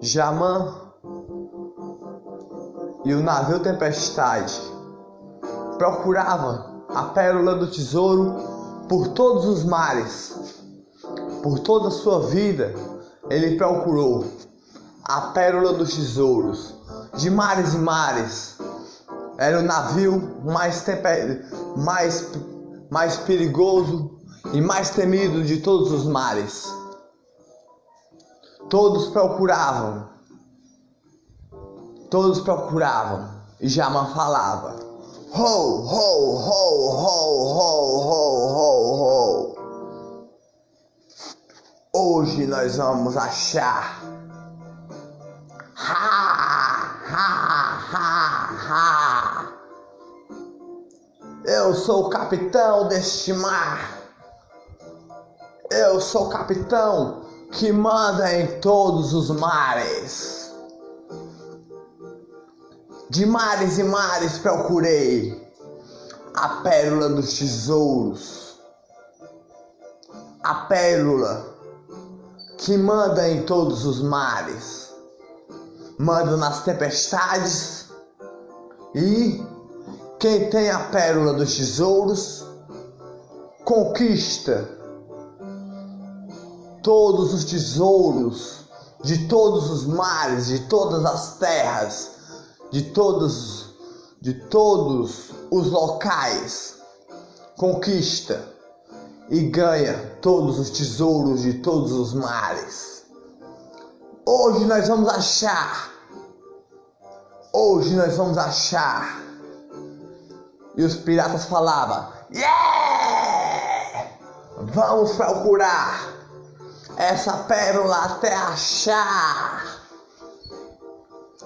Jamã e o navio Tempestade procurava a pérola do tesouro por todos os mares, por toda a sua vida. Ele procurou a pérola dos tesouros, de mares e mares. Era o navio mais, mais, mais perigoso e mais temido de todos os mares. Todos procuravam, todos procuravam, e Jamã falava: Ho, ho, ho, ho, ho, ho, ho, ho. Hoje nós vamos achar. Ha, ha, ha, ha. Eu sou o capitão deste mar. Eu sou o capitão que manda em todos os mares. De mares e mares procurei a pérola dos tesouros, a pérola que manda em todos os mares, manda nas tempestades. E quem tem a pérola dos tesouros conquista todos os tesouros de todos os mares, de todas as terras, de todos de todos os locais. Conquista e ganha todos os tesouros de todos os mares. Hoje nós vamos achar. Hoje nós vamos achar. E os piratas falavam: Yeah! Vamos procurar essa pérola até achar.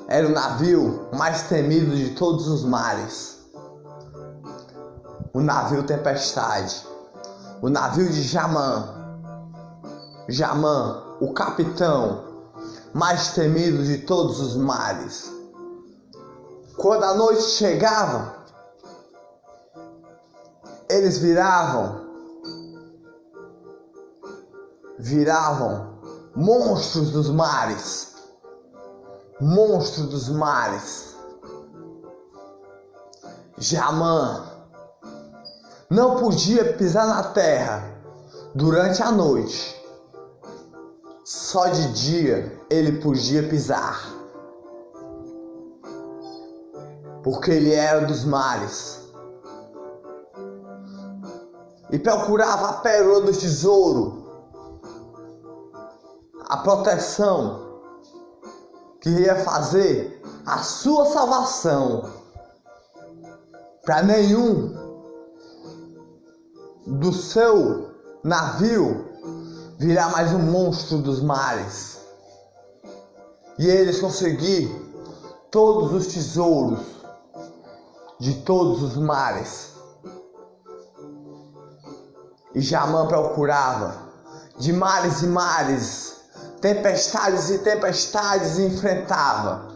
Era o navio mais temido de todos os mares. O navio Tempestade. O navio de Jamã. Jamã, o capitão mais temido de todos os mares. Quando a noite chegava, eles viravam viravam monstros dos mares. Monstros dos mares. Jamã não podia pisar na terra durante a noite. Só de dia ele podia pisar. Porque ele era dos mares. E procurava a pérola do tesouro a proteção que ia fazer a sua salvação para nenhum do seu navio virar mais um monstro dos mares e eles conseguir todos os tesouros de todos os mares. E Jamã procurava de mares e mares tempestades e tempestades enfrentava.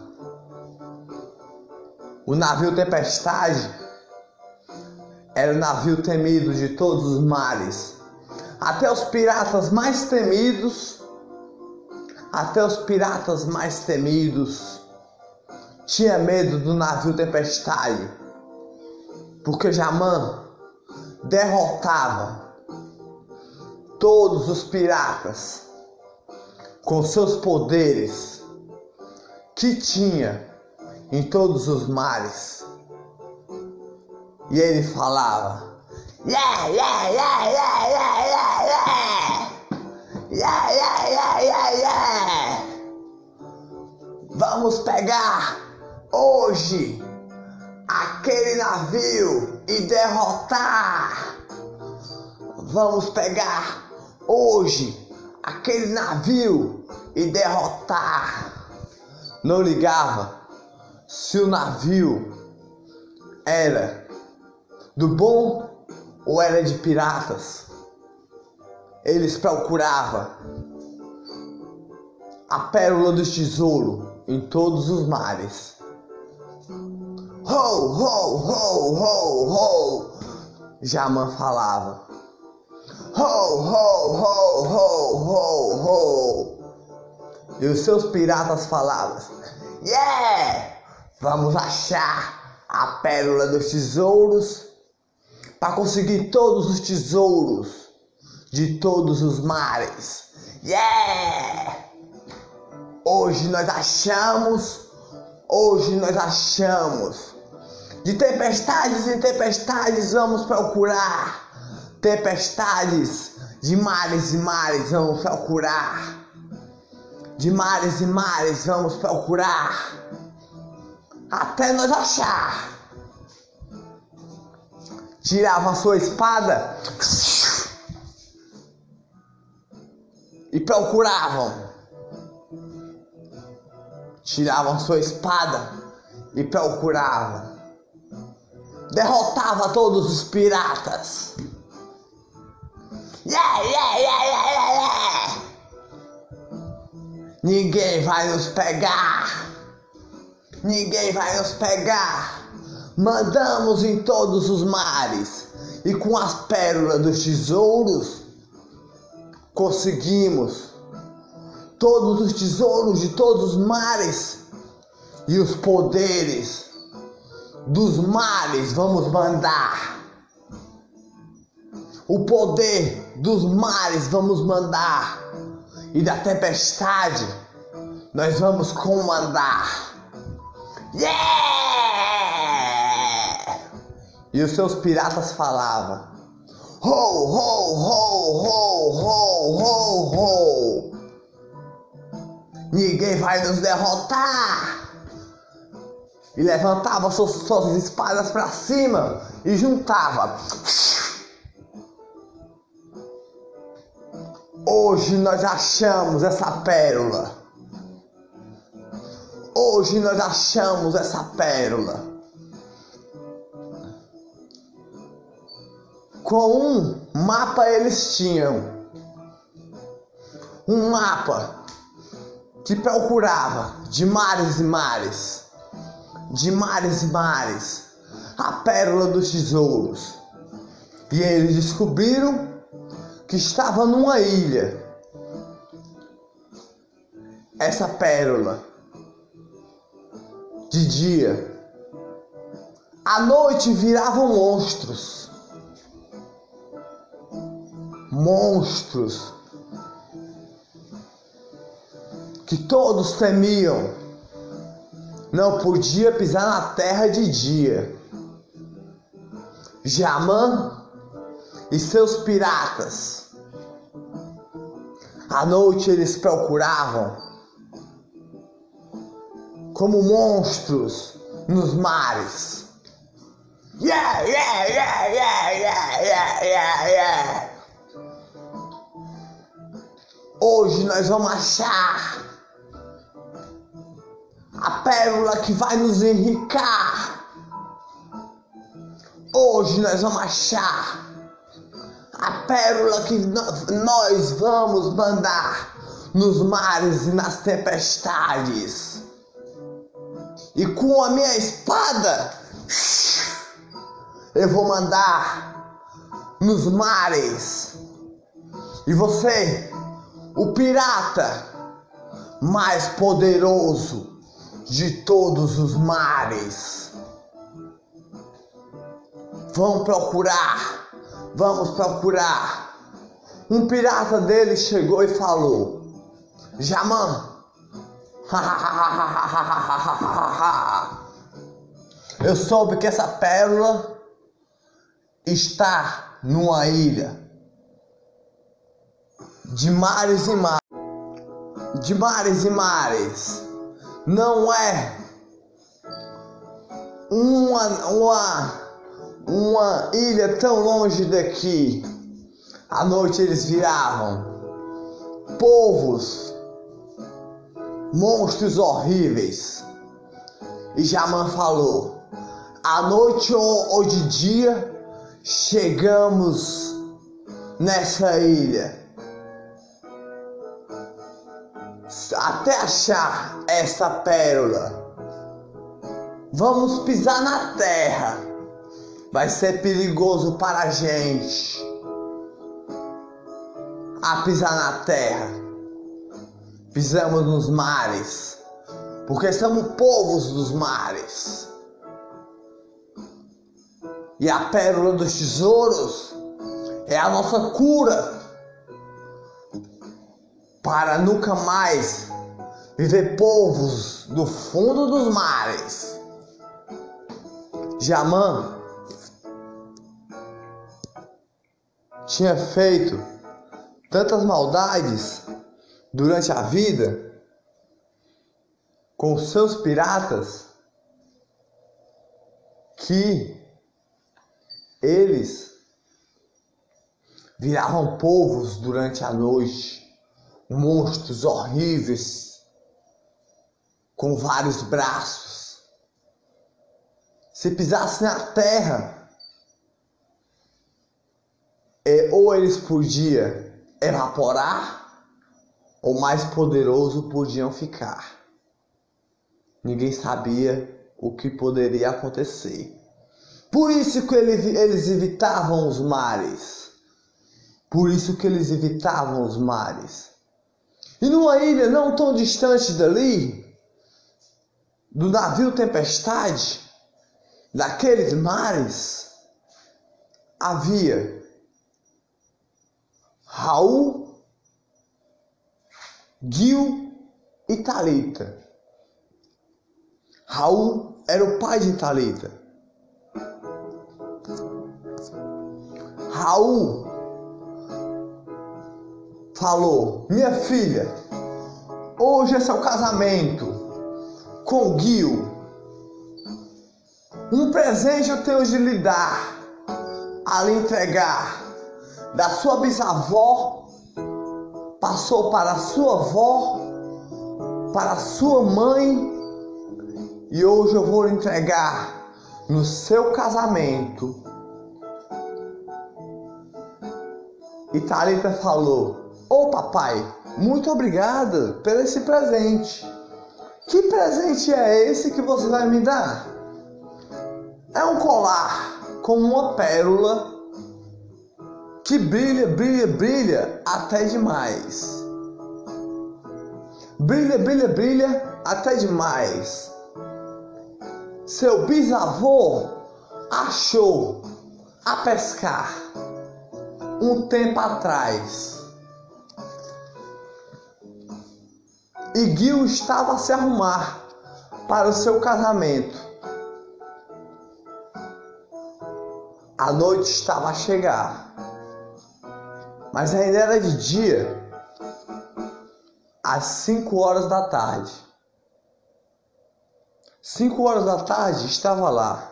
O navio Tempestade era o navio temido de todos os mares. Até os piratas mais temidos, até os piratas mais temidos tinha medo do navio Tempestade, porque Jamã derrotava todos os piratas com seus poderes que tinha em todos os mares. E ele falava. Vamos pegar hoje aquele navio e derrotar. Vamos pegar hoje aquele navio e derrotar. Não ligava se o navio era do bom ou era de piratas. Eles procuravam a pérola do tesouro em todos os mares. Ho, ho, ho, ho, ho! Jamã falava. Ho, ho, ho, ho, ho, ho. E os seus piratas falavam: Yeah! Vamos achar a pérola dos tesouros para conseguir todos os tesouros de todos os mares. Yeah! Hoje nós achamos, hoje nós achamos. De tempestades em tempestades vamos procurar. Tempestades de mares e mares vamos procurar. De mares e mares vamos procurar. Até nós achar. Tirava sua espada e procuravam. Tiravam sua espada e procuravam. Derrotava todos os piratas. Ninguém vai nos pegar. Ninguém vai nos pegar. Mandamos em todos os mares e com as pérolas dos tesouros conseguimos todos os tesouros de todos os mares e os poderes dos mares vamos mandar. O poder dos mares vamos mandar e da tempestade nós vamos comandar. Yeah! E os seus piratas falavam: Ho, ho, ho, ho, ho, ho, ho. Ninguém vai nos derrotar. E levantava suas, suas espadas para cima e juntava. Hoje nós achamos essa pérola. Hoje nós achamos essa pérola. Com um mapa eles tinham. Um mapa que procurava de mares e mares, de mares e mares, a pérola dos tesouros. E eles descobriram que estava numa ilha. Essa pérola de dia, à noite viravam monstros. Monstros que todos temiam. Não podia pisar na terra de dia. Jamã e seus piratas. À noite eles procuravam como monstros nos mares. Yeah, yeah, yeah, yeah, yeah, yeah, yeah, yeah. Hoje nós vamos achar a pérola que vai nos enricar. Hoje nós vamos achar a pérola que nós vamos mandar nos mares e nas tempestades. E com a minha espada eu vou mandar nos mares. E você, o pirata mais poderoso de todos os mares, vão procurar Vamos procurar. Um pirata dele chegou e falou: Jamã, eu soube que essa pérola está numa ilha de mares e mares, de mares e mares. Não é uma, uma uma ilha tão longe daqui. À noite eles viravam povos, monstros horríveis. E Jamã falou: à noite ou, ou de dia chegamos nessa ilha. Até achar essa pérola. Vamos pisar na terra vai ser perigoso para a gente a pisar na terra. pisamos nos mares, porque somos povos dos mares. E a pérola dos tesouros é a nossa cura para nunca mais viver povos do fundo dos mares. Jamã tinha feito tantas maldades durante a vida com seus piratas que eles viravam povos durante a noite, monstros horríveis com vários braços. Se pisasse na terra, é, ou eles podiam evaporar, ou mais poderoso podiam ficar. Ninguém sabia o que poderia acontecer. Por isso que eles evitavam os mares. Por isso que eles evitavam os mares. E numa ilha não tão distante dali, do navio Tempestade, daqueles mares, havia Raul, Gil e Talita. Raul era o pai de Talita. Raul falou: Minha filha, hoje é seu casamento com Gil. Um presente eu tenho de lhe dar, a lhe entregar da sua bisavó, passou para a sua avó, para a sua mãe, e hoje eu vou entregar no seu casamento. E Thalita falou: Ô oh, papai, muito obrigada por esse presente. Que presente é esse que você vai me dar? É um colar com uma pérola que brilha, brilha, brilha até demais. Brilha, brilha, brilha até demais. Seu bisavô achou a pescar um tempo atrás. E Gil estava a se arrumar para o seu casamento. A noite estava a chegar, mas ainda era de dia, às 5 horas da tarde. 5 horas da tarde estava lá.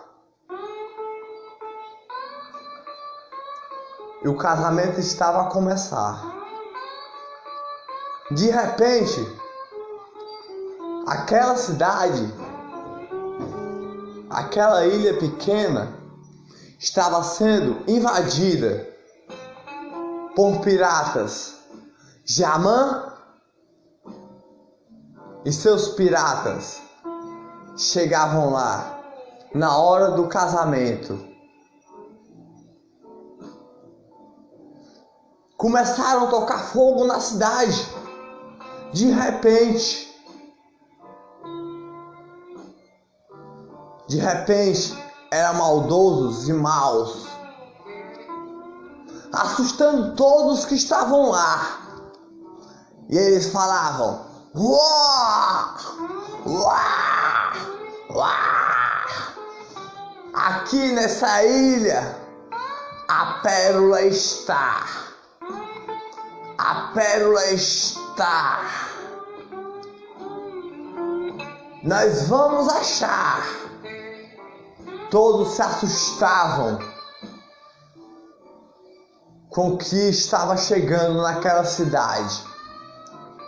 E o casamento estava a começar. De repente, aquela cidade, aquela ilha pequena, estava sendo invadida por piratas. Jamã e seus piratas chegavam lá na hora do casamento. Começaram a tocar fogo na cidade. De repente, de repente eram maldosos e maus, assustando todos que estavam lá. E eles falavam: Uá! Uá! Uá! Aqui nessa ilha a pérola está. A pérola está. Nós vamos achar Todos se assustavam com o que estava chegando naquela cidade,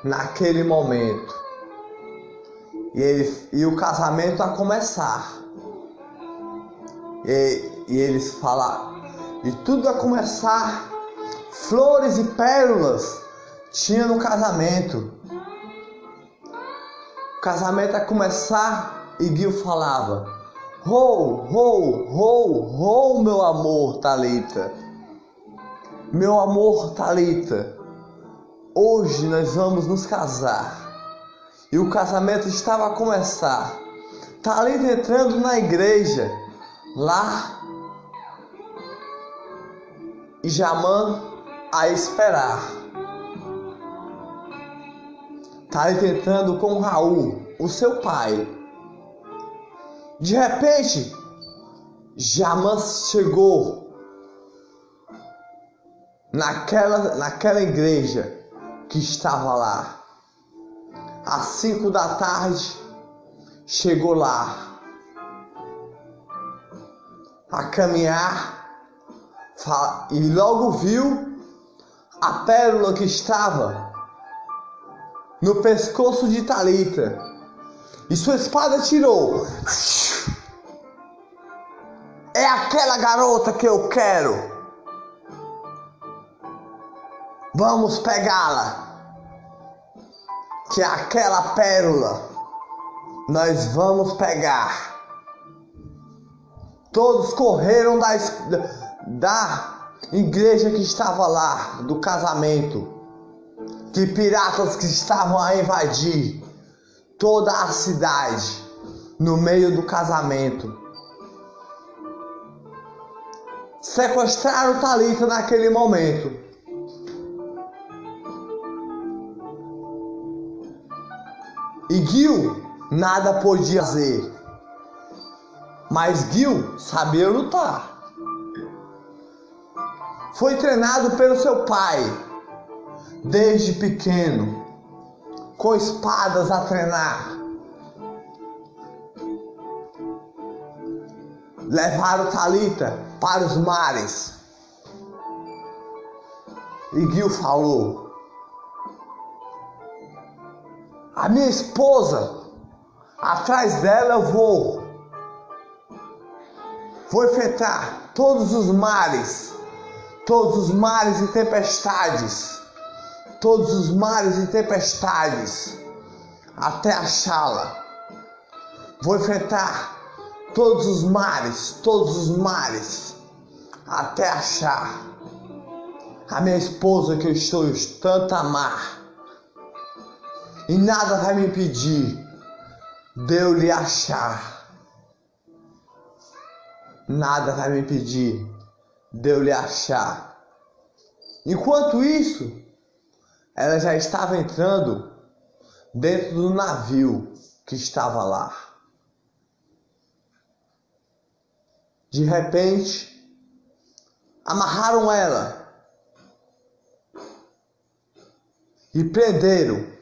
naquele momento. E, ele, e o casamento a começar. E, e eles falaram, e tudo a começar, flores e pérolas tinha no casamento. O casamento a começar e Gil falava: Rou, rou, rou, rou, meu amor, Talita. Meu amor, Talita. Hoje nós vamos nos casar. e o casamento estava a começar. Talita entrando na igreja, lá, e Jamã a esperar. Talita entrando com Raul, o seu pai. De repente, Jamã chegou naquela, naquela igreja que estava lá às cinco da tarde, chegou lá a caminhar e logo viu a pérola que estava no pescoço de Talita e sua espada tirou. É aquela garota que eu quero. Vamos pegá-la que aquela pérola nós vamos pegar. Todos correram da, da igreja que estava lá, do casamento, que piratas que estavam a invadir toda a cidade no meio do casamento. Sequestraram Talita naquele momento. E Gil nada podia fazer. Mas Gil sabia lutar. Foi treinado pelo seu pai desde pequeno, com espadas a treinar. Levaram Talita para os mares. E Gil falou: a minha esposa, atrás dela eu vou. Vou enfrentar todos os mares, todos os mares e tempestades, todos os mares e tempestades, até achá-la. Vou enfrentar todos os mares, todos os mares, até achar a minha esposa que eu estou tanto amar e nada vai me impedir de eu lhe achar. Nada vai me impedir de eu lhe achar. Enquanto isso, ela já estava entrando dentro do navio que estava lá. De repente, amarraram ela e prenderam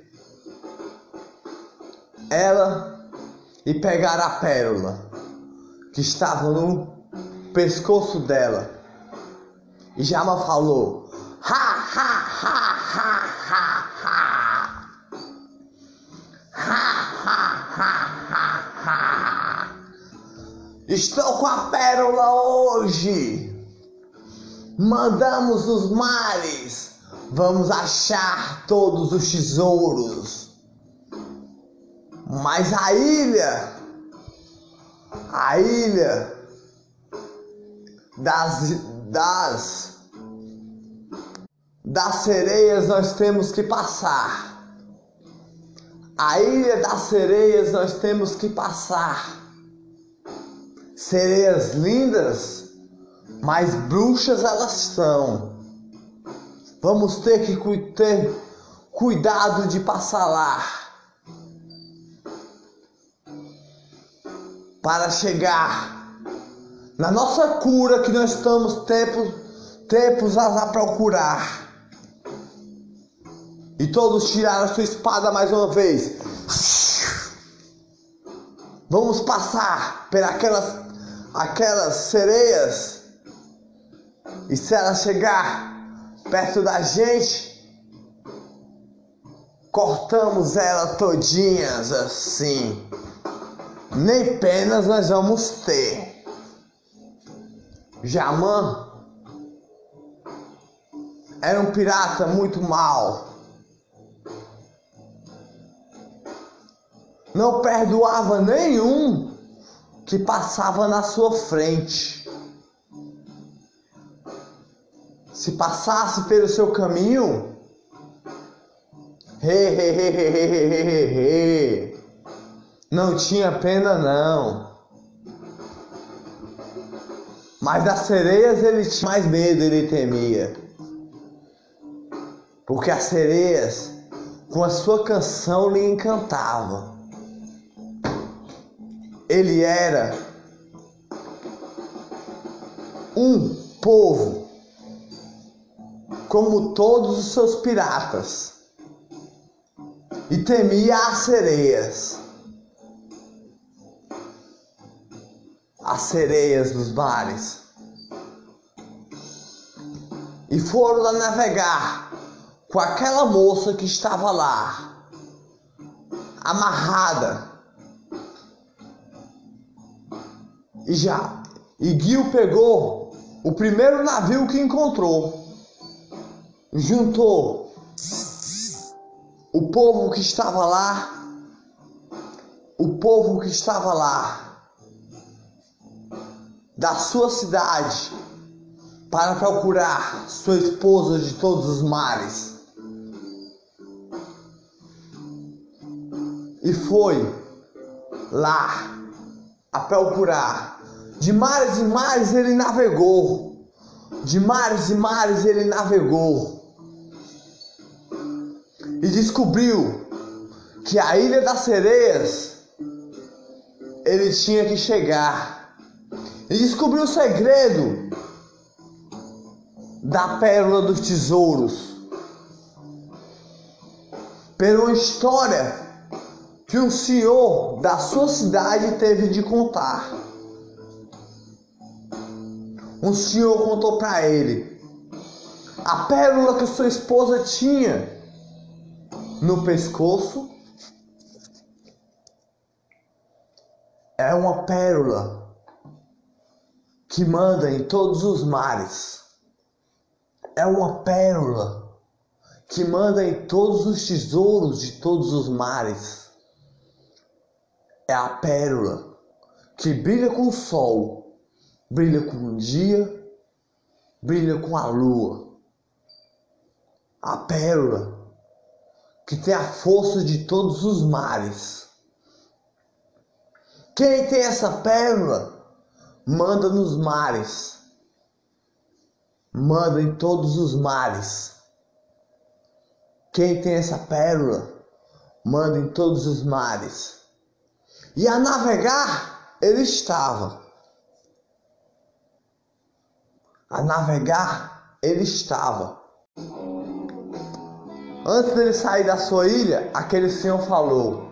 ela e pegar a pérola que estava no pescoço dela. E Jama falou: Ha, ha, ha, ha, ha, ha. Estou com a pérola hoje. Mandamos os mares. Vamos achar todos os tesouros. Mas a ilha, a ilha das, das, das sereias nós temos que passar. A ilha das sereias nós temos que passar. Sereias lindas, mas bruxas elas são. Vamos ter que ter cuidado de passar lá. Para chegar na nossa cura que nós estamos tempos, tempos a procurar. E todos tiraram a sua espada mais uma vez. Vamos passar por aquelas, aquelas sereias. E se ela chegar perto da gente, cortamos ela todinhas assim nem penas nós vamos ter. Jamã era um pirata muito mau. Não perdoava nenhum que passava na sua frente. Se passasse pelo seu caminho, He, he, he, he, he, he, he, he. Não tinha pena não. Mas das sereias ele tinha mais medo, ele temia. Porque as sereias, com a sua canção, lhe encantavam. Ele era um povo como todos os seus piratas e temia as sereias. As sereias dos mares. E foram lá navegar com aquela moça que estava lá, amarrada. E já, e Gil pegou o primeiro navio que encontrou, juntou o povo que estava lá, o povo que estava lá, da sua cidade, para procurar sua esposa de todos os mares. E foi lá a procurar. De mares e mares ele navegou. De mares e mares ele navegou e descobriu que a Ilha das Sereias ele tinha que chegar. E descobriu o segredo da pérola dos tesouros. Pela uma história que um senhor da sua cidade teve de contar. Um senhor contou para ele a pérola que sua esposa tinha no pescoço é uma pérola que manda em todos os mares. É uma pérola que manda em todos os tesouros de todos os mares. É a pérola que brilha com o sol, brilha com o dia, brilha com a lua. A pérola que tem a força de todos os mares. Quem tem essa pérola manda nos mares, manda em todos os mares. Quem tem essa pérola manda em todos os mares. E a navegar ele estava. A navegar ele estava. Antes dele sair da sua ilha, aquele senhor falou: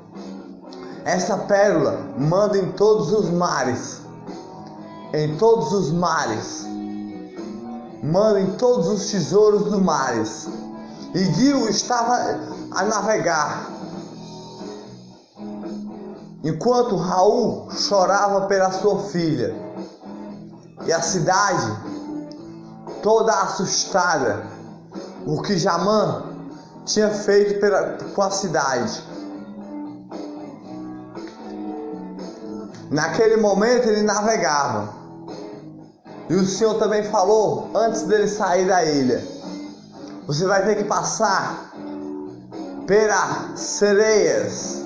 Essa pérola manda em todos os mares, em todos os mares, manda em todos os tesouros dos mares. E Gil estava a navegar, enquanto Raul chorava pela sua filha, e a cidade toda assustada, porque Jamã tinha feito pela, com a cidade. Naquele momento ele navegava. E o Senhor também falou antes dele sair da ilha: Você vai ter que passar pelas sereias,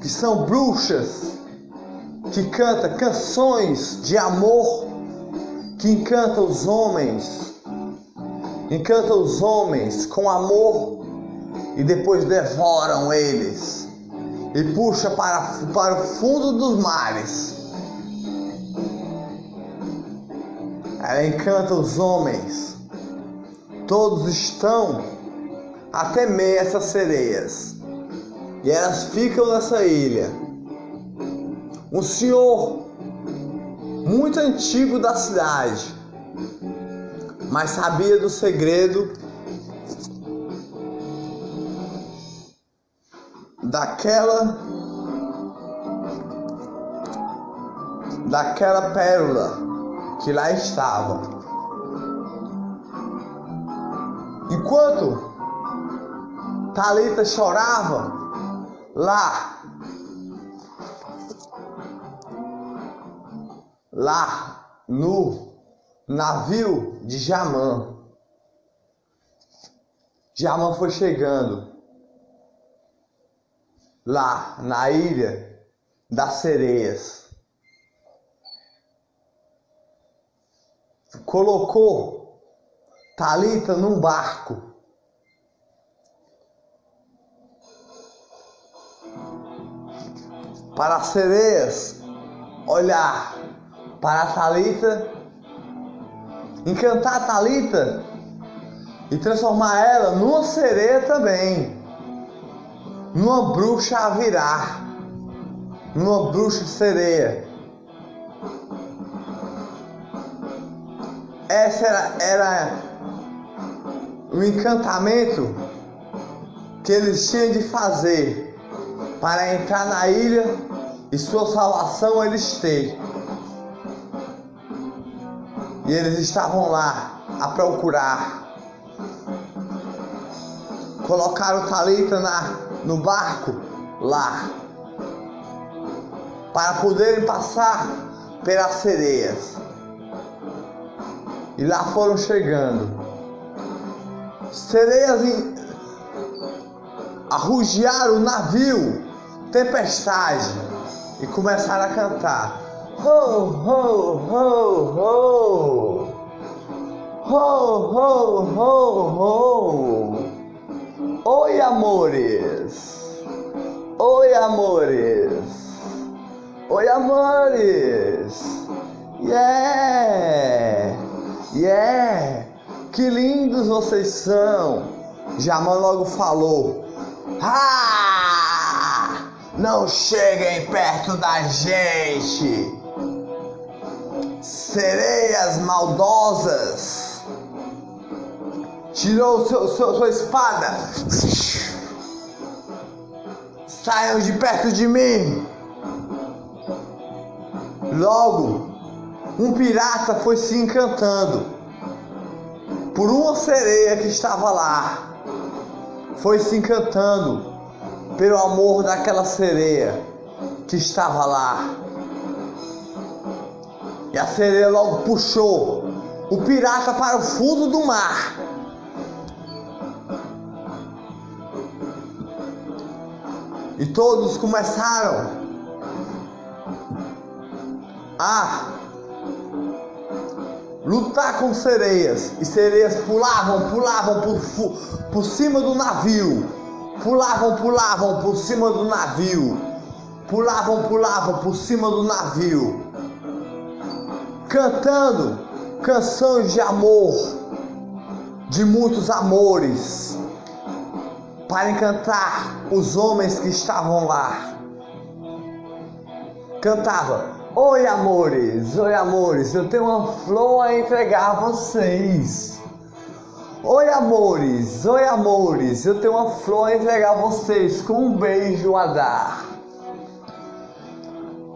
que são bruxas, que cantam canções de amor, que encantam os homens encanta os homens com amor e depois devoram eles e puxa para, para o fundo dos mares. Ela encanta os homens, todos estão a temer essas sereias. E elas ficam nessa ilha. Um senhor muito antigo da cidade mas sabia do segredo daquela daquela pérola que lá estava. Enquanto Talita chorava lá lá no navio de Jamã. Jamã foi chegando lá na ilha das sereias. Colocou Talita num barco. Para as sereias olhar para Talita, encantar Talita e transformar ela numa sereia também, numa bruxa a virar, numa bruxa sereia. Essa era, era o encantamento que eles tinham de fazer para entrar na ilha e sua salvação eles têm. E eles estavam lá a procurar. Colocaram Talita na, no barco lá para poderem passar pelas sereias. E lá foram chegando. Sereias em, arrugiaram o navio, tempestade, e começaram a cantar. Ho, ho, ho, ho. Ho, ho, ho, ho. Oi, amores. Oi, amores. Oi, amores. Yeah. Yeah. Que lindos vocês são. Jamã logo falou. Ah! Não cheguem perto da gente sereias maldosas. Tirou seu, seu, sua espada. Saiam de perto de mim. Logo, um pirata foi se encantando por uma sereia que estava lá. Foi se encantando pelo amor daquela sereia que estava lá. E a sereia logo puxou o pirata para o fundo do mar. E todos começaram a lutar com sereias. E sereias pulavam, pulavam por, por cima do navio. Pulavam, pulavam por cima do navio. Pulavam, pulavam por cima do navio cantando canções de amor, de muitos amores, para encantar os homens que estavam lá. Cantava: Oi, amores, oi, amores, eu tenho uma flor a entregar a vocês. Oi, amores, oi, amores, eu tenho uma flor a entregar a vocês com um beijo a dar.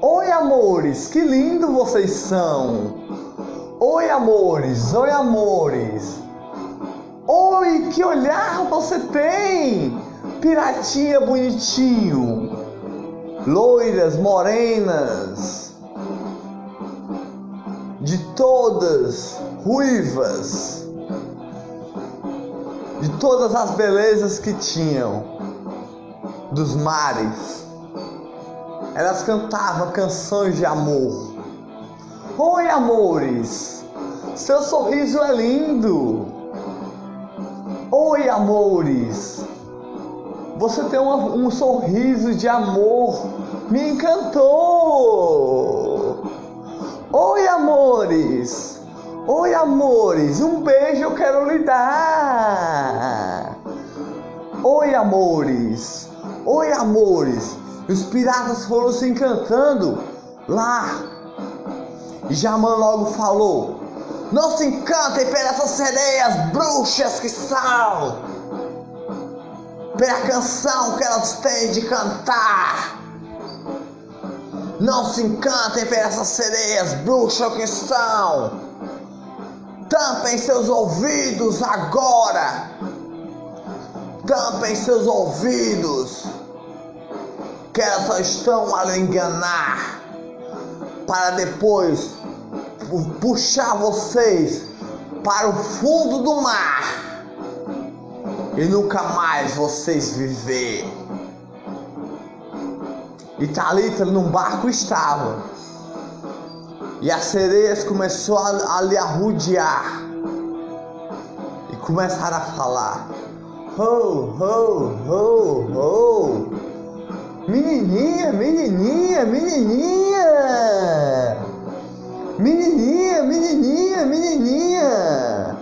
Oi, amores, que lindo vocês são. Oi, amores, oi, amores. Oi, que olhar você tem. Piratinha bonitinho. Loiras, morenas. De todas, ruivas. De todas as belezas que tinham. Dos mares elas cantavam canções de amor. Oi, amores, seu sorriso é lindo. Oi, amores, você tem um sorriso de amor, me encantou. Oi, amores, oi, amores, um beijo eu quero lhe dar. Oi, amores, oi, amores, os piratas foram se encantando lá. E Jamã logo falou: Não se encantem pelas sereias bruxas que são, pela canção que elas têm de cantar. Não se encantem pelas sereias bruxas que são. Tampem seus ouvidos agora. Tampem seus ouvidos que elas só estão a enganar para depois puxar vocês para o fundo do mar e nunca mais vocês viver. E Talita num barco estava. E as sereias começou a, a lhe arrudear. E começaram a falar. Ho, ho, ho, ho. Menininha, menininha, menininha. Menininha, menininha, menininha.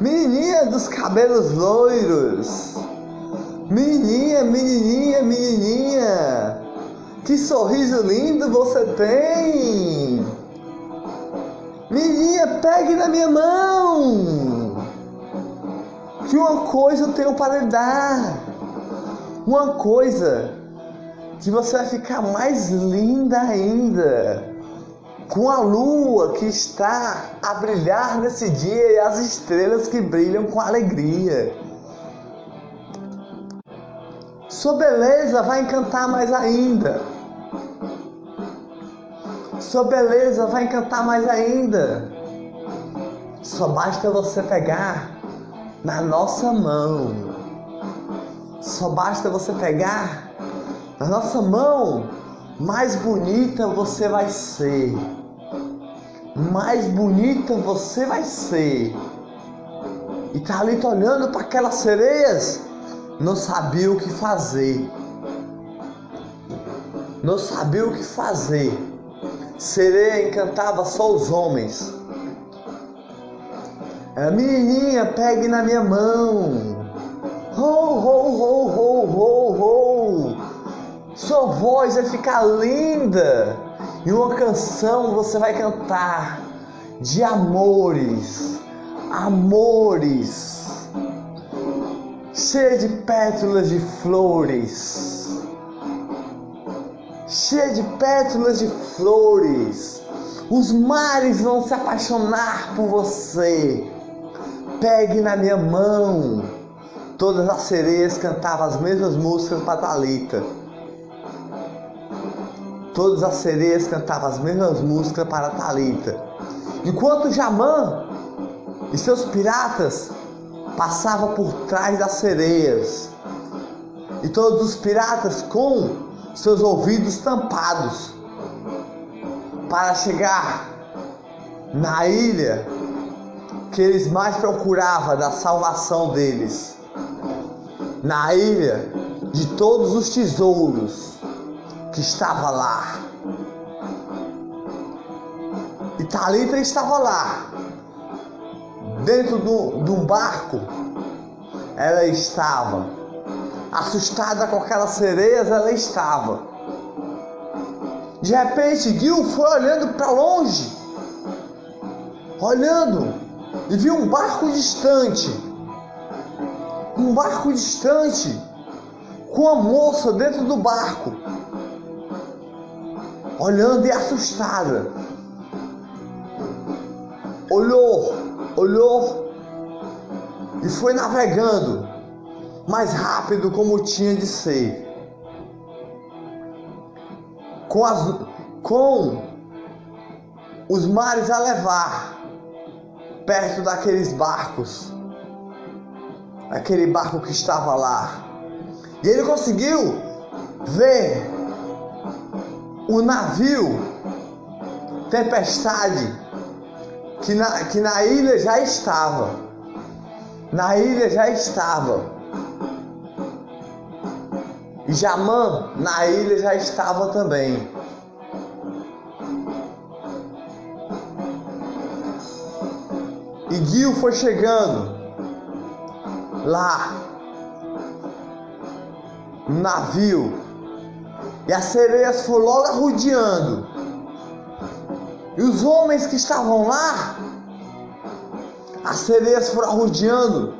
Menininha dos cabelos loiros. Menininha, menininha, menininha. Que sorriso lindo você tem. Menininha, pegue na minha mão. Que uma coisa eu tenho para lhe dar. Uma coisa que você vai ficar mais linda ainda com a lua que está a brilhar nesse dia e as estrelas que brilham com alegria. Sua beleza vai encantar mais ainda. Sua beleza vai encantar mais ainda. Só basta você pegar na nossa mão. Só basta você pegar na nossa mão. Mais bonita você vai ser mais bonita você vai ser. E Talita olhando para aquelas sereias, não sabia o que fazer. Não sabia o que fazer. Sereia encantava só os homens. A menininha, pegue na minha mão. Ho, ho, ho, ho, ho, ho. Sua voz vai ficar linda. E uma canção você vai cantar de amores, amores, cheia de pétalas de flores, cheia de pétalas de flores. Os mares vão se apaixonar por você. Pegue na minha mão. Todas as sereias cantavam as mesmas músicas para Talita. Todas as sereias cantavam as mesmas músicas para Talita. Enquanto Jamã e seus piratas passavam por trás das sereias. E todos os piratas com seus ouvidos tampados para chegar na ilha que eles mais procuravam da salvação deles. Na ilha de todos os tesouros que estava lá. E Talita estava lá, dentro de um barco. Ela estava assustada com aquelas sereias, ela estava. De repente, Gil foi olhando para longe, olhando, e viu um barco distante. Um barco distante, com a moça dentro do barco olhando e assustada. Olhou, olhou e foi navegando mais rápido como tinha de ser. Com, as, com os mares a levar perto daqueles barcos, aquele barco que estava lá. E ele conseguiu ver o navio Tempestade, que na, que na ilha já estava, na ilha já estava, e Jamã na ilha já estava também. E Gil foi chegando lá no navio e as sereias foram logo arrudeando. E os homens que estavam lá, as sereias foram arrudeando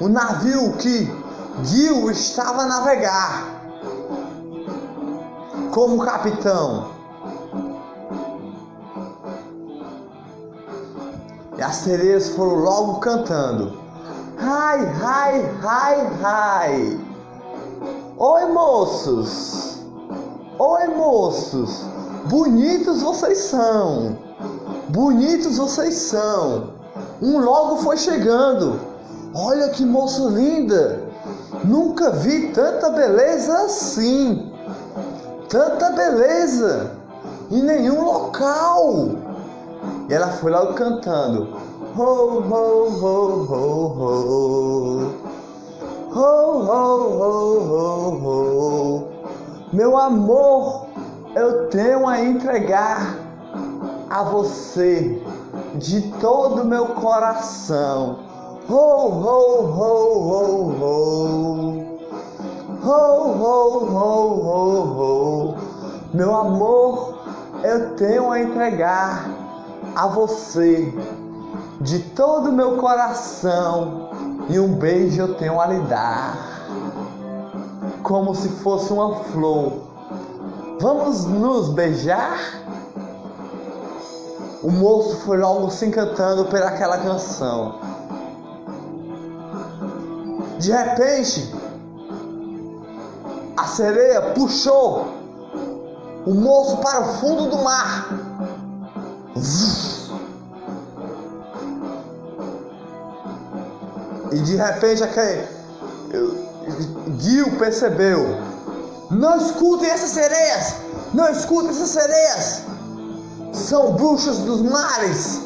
o navio que Gil estava a navegar como capitão. E as sereias foram logo cantando. Ai, ai, ai, ai. Oi, moços. Oi, moços! Bonitos vocês são! Bonitos vocês são! Um logo foi chegando, Olha que moça linda! Nunca vi tanta beleza assim! Tanta beleza em nenhum local! E ela foi logo cantando: Ho, ho, ho, ho, ho. Ho, ho, ho, ho, ho. Meu amor, eu tenho a entregar a você de todo o meu coração. Ho, ho, ho, ho, ho. Ho, ho, ho, ho, ho. Meu amor, eu tenho a entregar a você de todo o meu coração e um beijo eu tenho a lhe dar, como se fosse uma flor. Vamos nos beijar? O moço foi logo se encantando pelaquela canção. De repente, a sereia puxou o moço para o fundo do mar. E de repente aquele Gil percebeu. Não escutem essas sereias! Não escutem essas sereias! São bruxas dos mares!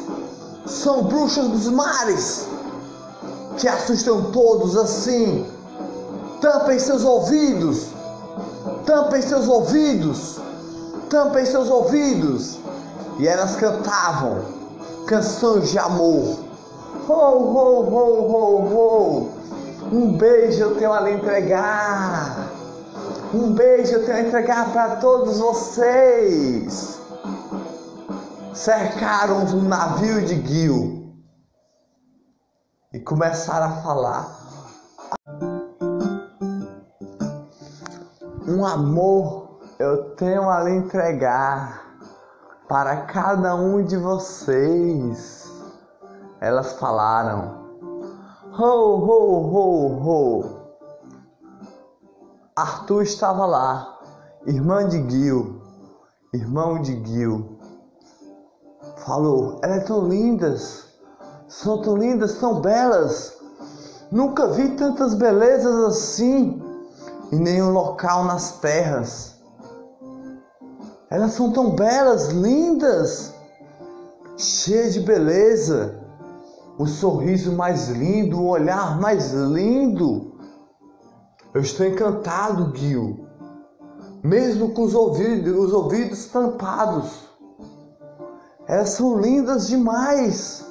São bruxas dos mares! Que assustam todos assim! Tampem seus ouvidos! Tampem seus ouvidos! Tampem seus ouvidos! E elas cantavam canções de amor. Ho, ho, ho, ho, ho! Um beijo eu tenho a lhe entregar. Um beijo eu tenho a entregar para todos vocês. Cercaram o navio de Gil e começaram a falar. Um amor eu tenho a lhe entregar para cada um de vocês. Elas falaram. Ho, ho, ho, ho. Arthur estava lá, irmã de Gil, irmão de Gil. Falou: Elas são lindas, são tão lindas, tão belas. Nunca vi tantas belezas assim em nenhum local nas terras. Elas são tão belas, lindas, cheias de beleza o sorriso mais lindo, o olhar mais lindo. Eu estou encantado, Gil, mesmo com os ouvidos, os ouvidos tampados. Elas são lindas demais.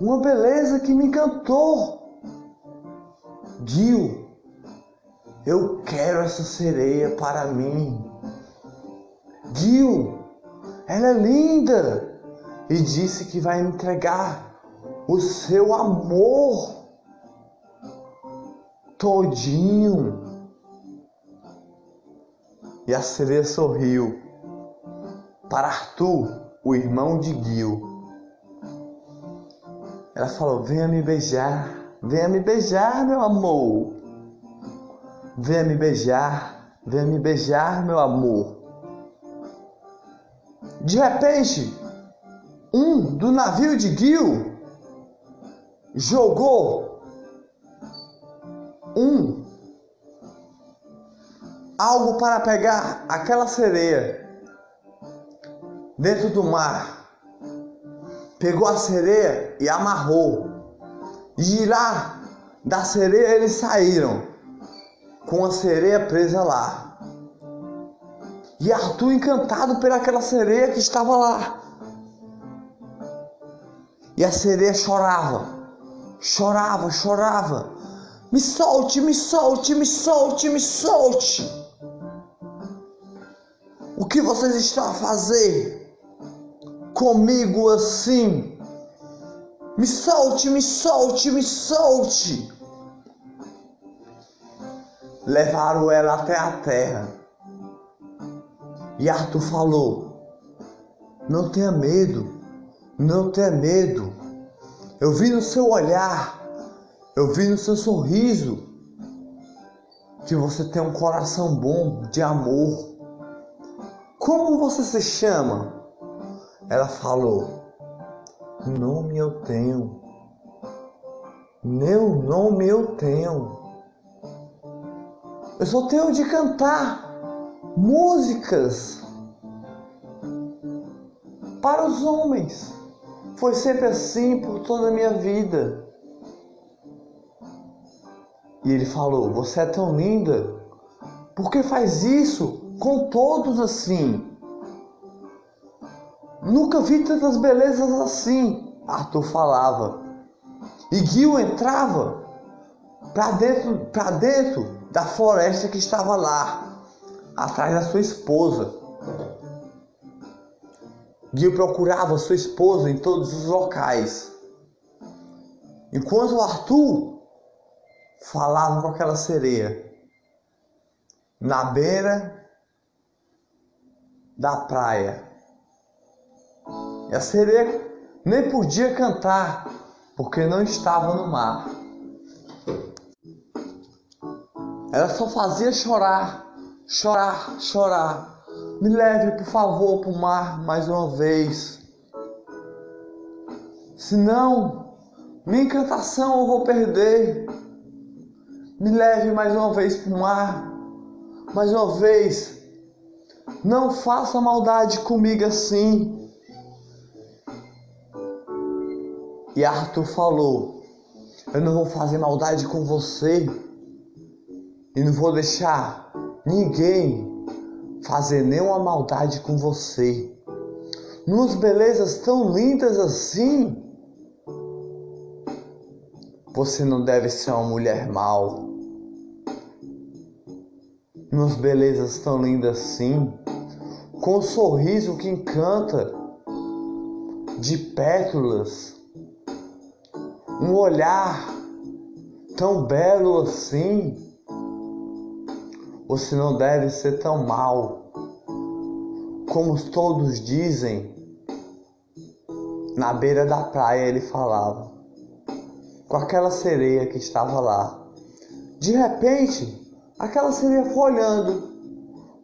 Uma beleza que me encantou. Gil, eu quero essa sereia para mim. Gil, ela é linda e disse que vai entregar o seu amor todinho. E a sereia sorriu para Arthur, o irmão de Gil. Ela falou: Venha me beijar, venha me beijar, meu amor. Venha me beijar, venha me beijar, meu amor. De repente, um do navio de Gil jogou um algo para pegar aquela sereia dentro do mar. Pegou a sereia e amarrou. E lá da sereia eles saíram com a sereia presa lá. E Arthur encantado pelaquela sereia que estava lá. E a sereia chorava, chorava, chorava. Me solte, me solte, me solte, me solte. O que vocês estão a fazer comigo assim? Me solte, me solte, me solte. Levaram ela até a terra. E Arthur falou: Não tenha medo. Não tenha medo. Eu vi no seu olhar, eu vi no seu sorriso que você tem um coração bom de amor. Como você se chama? Ela falou: Nome eu tenho. Meu nome eu tenho. Eu só tenho de cantar músicas para os homens. Foi sempre assim por toda a minha vida. E ele falou: Você é tão linda, por que faz isso com todos assim? Nunca vi tantas belezas assim, Arthur falava. E Gil entrava para dentro, para dentro da floresta que estava lá, atrás da sua esposa. Gil procurava sua esposa em todos os locais. Enquanto Arthur falava com aquela sereia na beira da praia. E a sereia nem podia cantar porque não estava no mar. Ela só fazia chorar, chorar, chorar. Me leve, por favor, para o mar mais uma vez. Senão, minha encantação eu vou perder. Me leve mais uma vez para o mar. Mais uma vez. Não faça maldade comigo assim. E Arthur falou: Eu não vou fazer maldade com você. E não vou deixar ninguém fazer nenhuma maldade com você. Numas belezas tão lindas assim, você não deve ser uma mulher mal. Numas belezas tão lindas assim, com um sorriso que encanta, de pétalas, um olhar tão belo assim, você não deve ser tão mal como todos dizem. Na beira da praia ele falava. Com aquela sereia que estava lá. De repente, aquela sereia olhando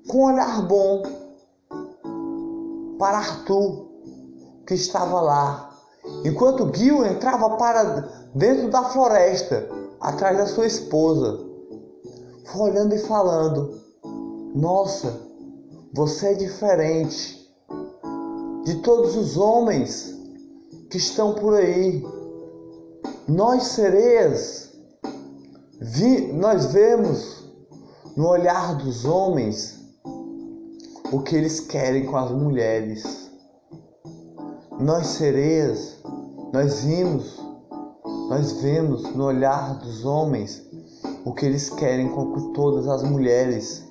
com um olhar bom para Arthur, que estava lá, enquanto Gil entrava para dentro da floresta, atrás da sua esposa foi olhando e falando: Nossa, você é diferente de todos os homens que estão por aí. Nós sereias, vi, nós vemos no olhar dos homens o que eles querem com as mulheres. Nós sereias, nós vimos, nós vemos no olhar dos homens o que eles querem com todas as mulheres.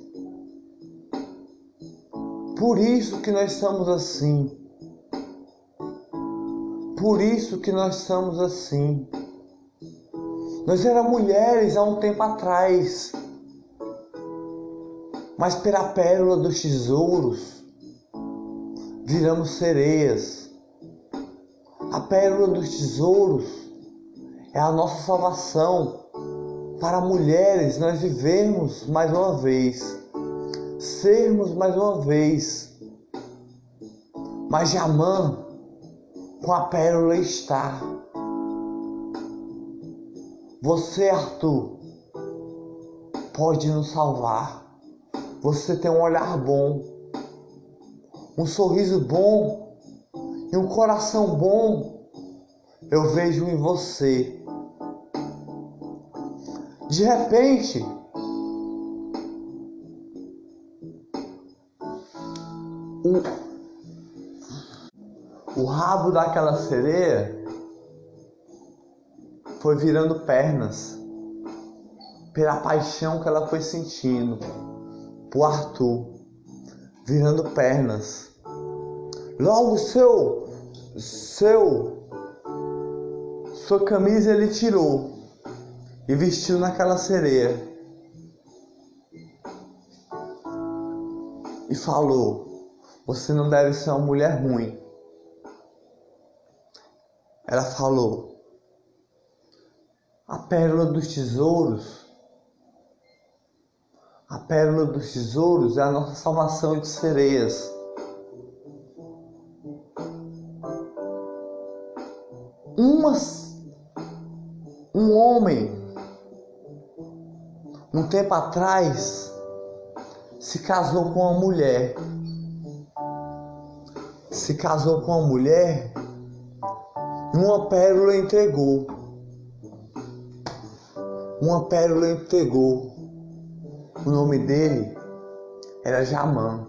Por isso que nós somos assim. Por isso que nós somos assim. Nós éramos mulheres há um tempo atrás, mas pela pérola dos tesouros viramos sereias. A pérola dos tesouros é a nossa salvação para mulheres nós vivemos mais uma vez, sermos mais uma vez. Mas Jamã com a pérola está. Você, Arthur, pode nos salvar. Você tem um olhar bom, um sorriso bom e um coração bom. Eu vejo em você de repente, o, o rabo daquela sereia foi virando pernas pela paixão que ela foi sentindo por Arthur, virando pernas. Logo seu seu sua camisa ele tirou e vestiu naquela sereia. E falou: Você não deve ser uma mulher ruim. Ela falou: A pérola dos tesouros. A pérola dos tesouros é a nossa salvação de sereias. Uma, um homem tempo atrás, se casou com uma mulher. Se casou com uma mulher e uma pérola entregou. Uma pérola entregou. O nome dele era Jamã.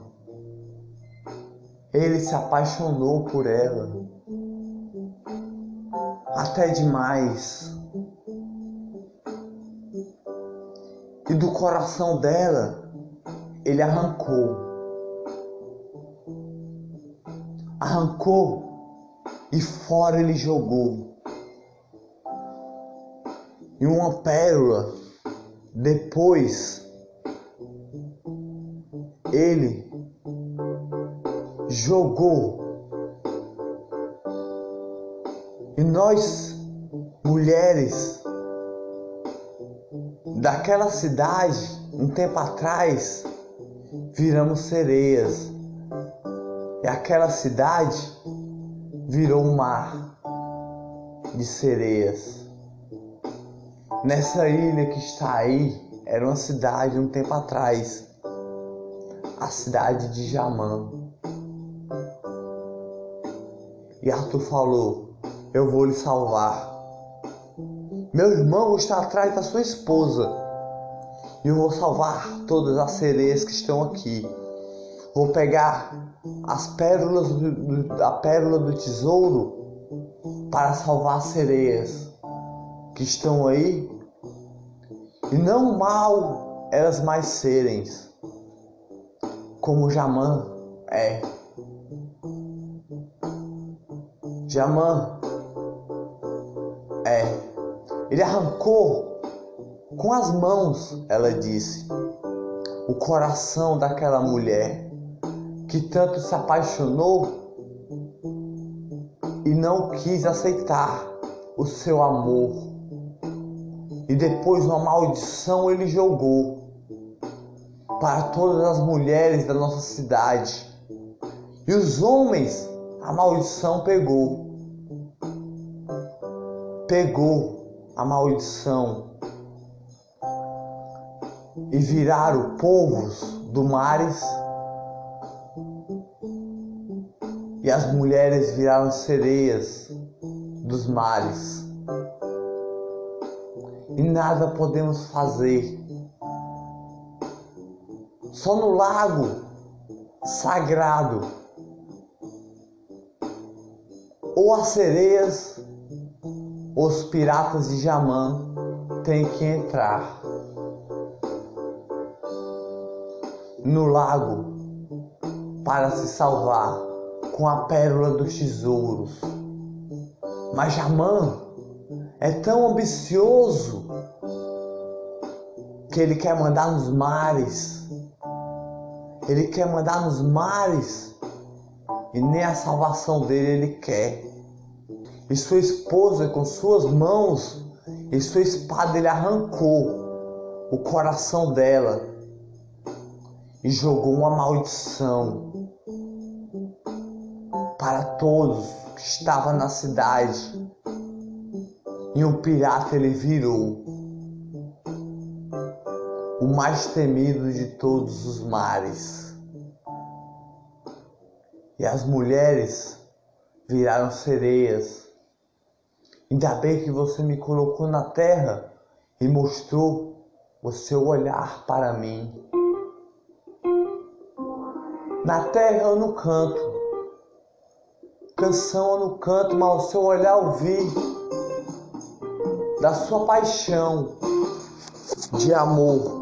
Ele se apaixonou por ela. Até demais. E do coração dela, ele arrancou. Arrancou e fora ele jogou. E uma pérola, depois, ele jogou. E nós, mulheres daquela cidade, um tempo atrás, viramos sereias. E aquela cidade virou um mar de sereias. Nessa ilha que está aí, era uma cidade um tempo atrás, a cidade de Jamã. E Arthur falou: Eu vou lhe salvar. Meu irmão está atrás da sua esposa. E eu vou salvar todas as sereias que estão aqui. Vou pegar as pérolas do, a pérola do tesouro para salvar as sereias que estão aí. E não mal elas mais serem como Jamã é. Jamã é. Ele arrancou com as mãos, ela disse, o coração daquela mulher que tanto se apaixonou e não quis aceitar o seu amor. E depois uma maldição ele jogou para todas as mulheres da nossa cidade. E os homens a maldição pegou. Pegou a maldição e viraram povos do mares e as mulheres viraram sereias dos mares. E nada podemos fazer. Só no lago sagrado ou as sereias, os piratas de Jamã têm que entrar no lago para se salvar com a pérola dos tesouros. Mas Jamã é tão ambicioso que ele quer mandar nos mares. Ele quer mandar nos mares e nem a salvação dele ele quer. E sua esposa, com suas mãos e sua espada, ele arrancou o coração dela e jogou uma maldição para todos que estavam na cidade. E um pirata ele virou o mais temido de todos os mares. E as mulheres viraram sereias Ainda bem que você me colocou na terra e mostrou o seu olhar para mim. Na terra eu não canto, canção eu não canto, mas o seu olhar eu vi da sua paixão de amor,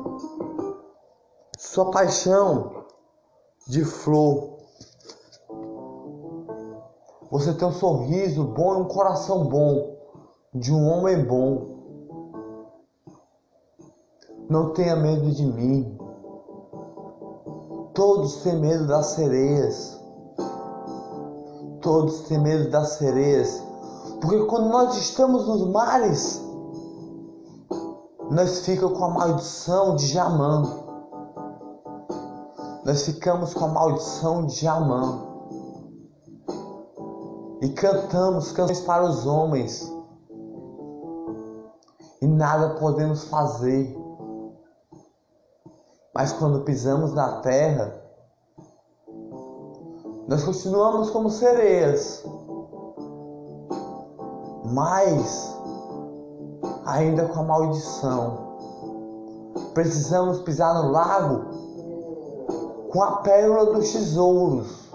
sua paixão de flor. Você tem um sorriso bom e um coração bom de um homem bom. Não tenha medo de mim. Todos têm medo das sereias. Todos têm medo das sereias. Porque quando nós estamos nos mares, nós ficamos com a maldição de Jamã. Nós ficamos com a maldição de Jamã. E cantamos canções para os homens e nada podemos fazer. Mas quando pisamos na terra, nós continuamos como sereias. Mas ainda com a maldição. Precisamos pisar no lago com a pérola dos tesouros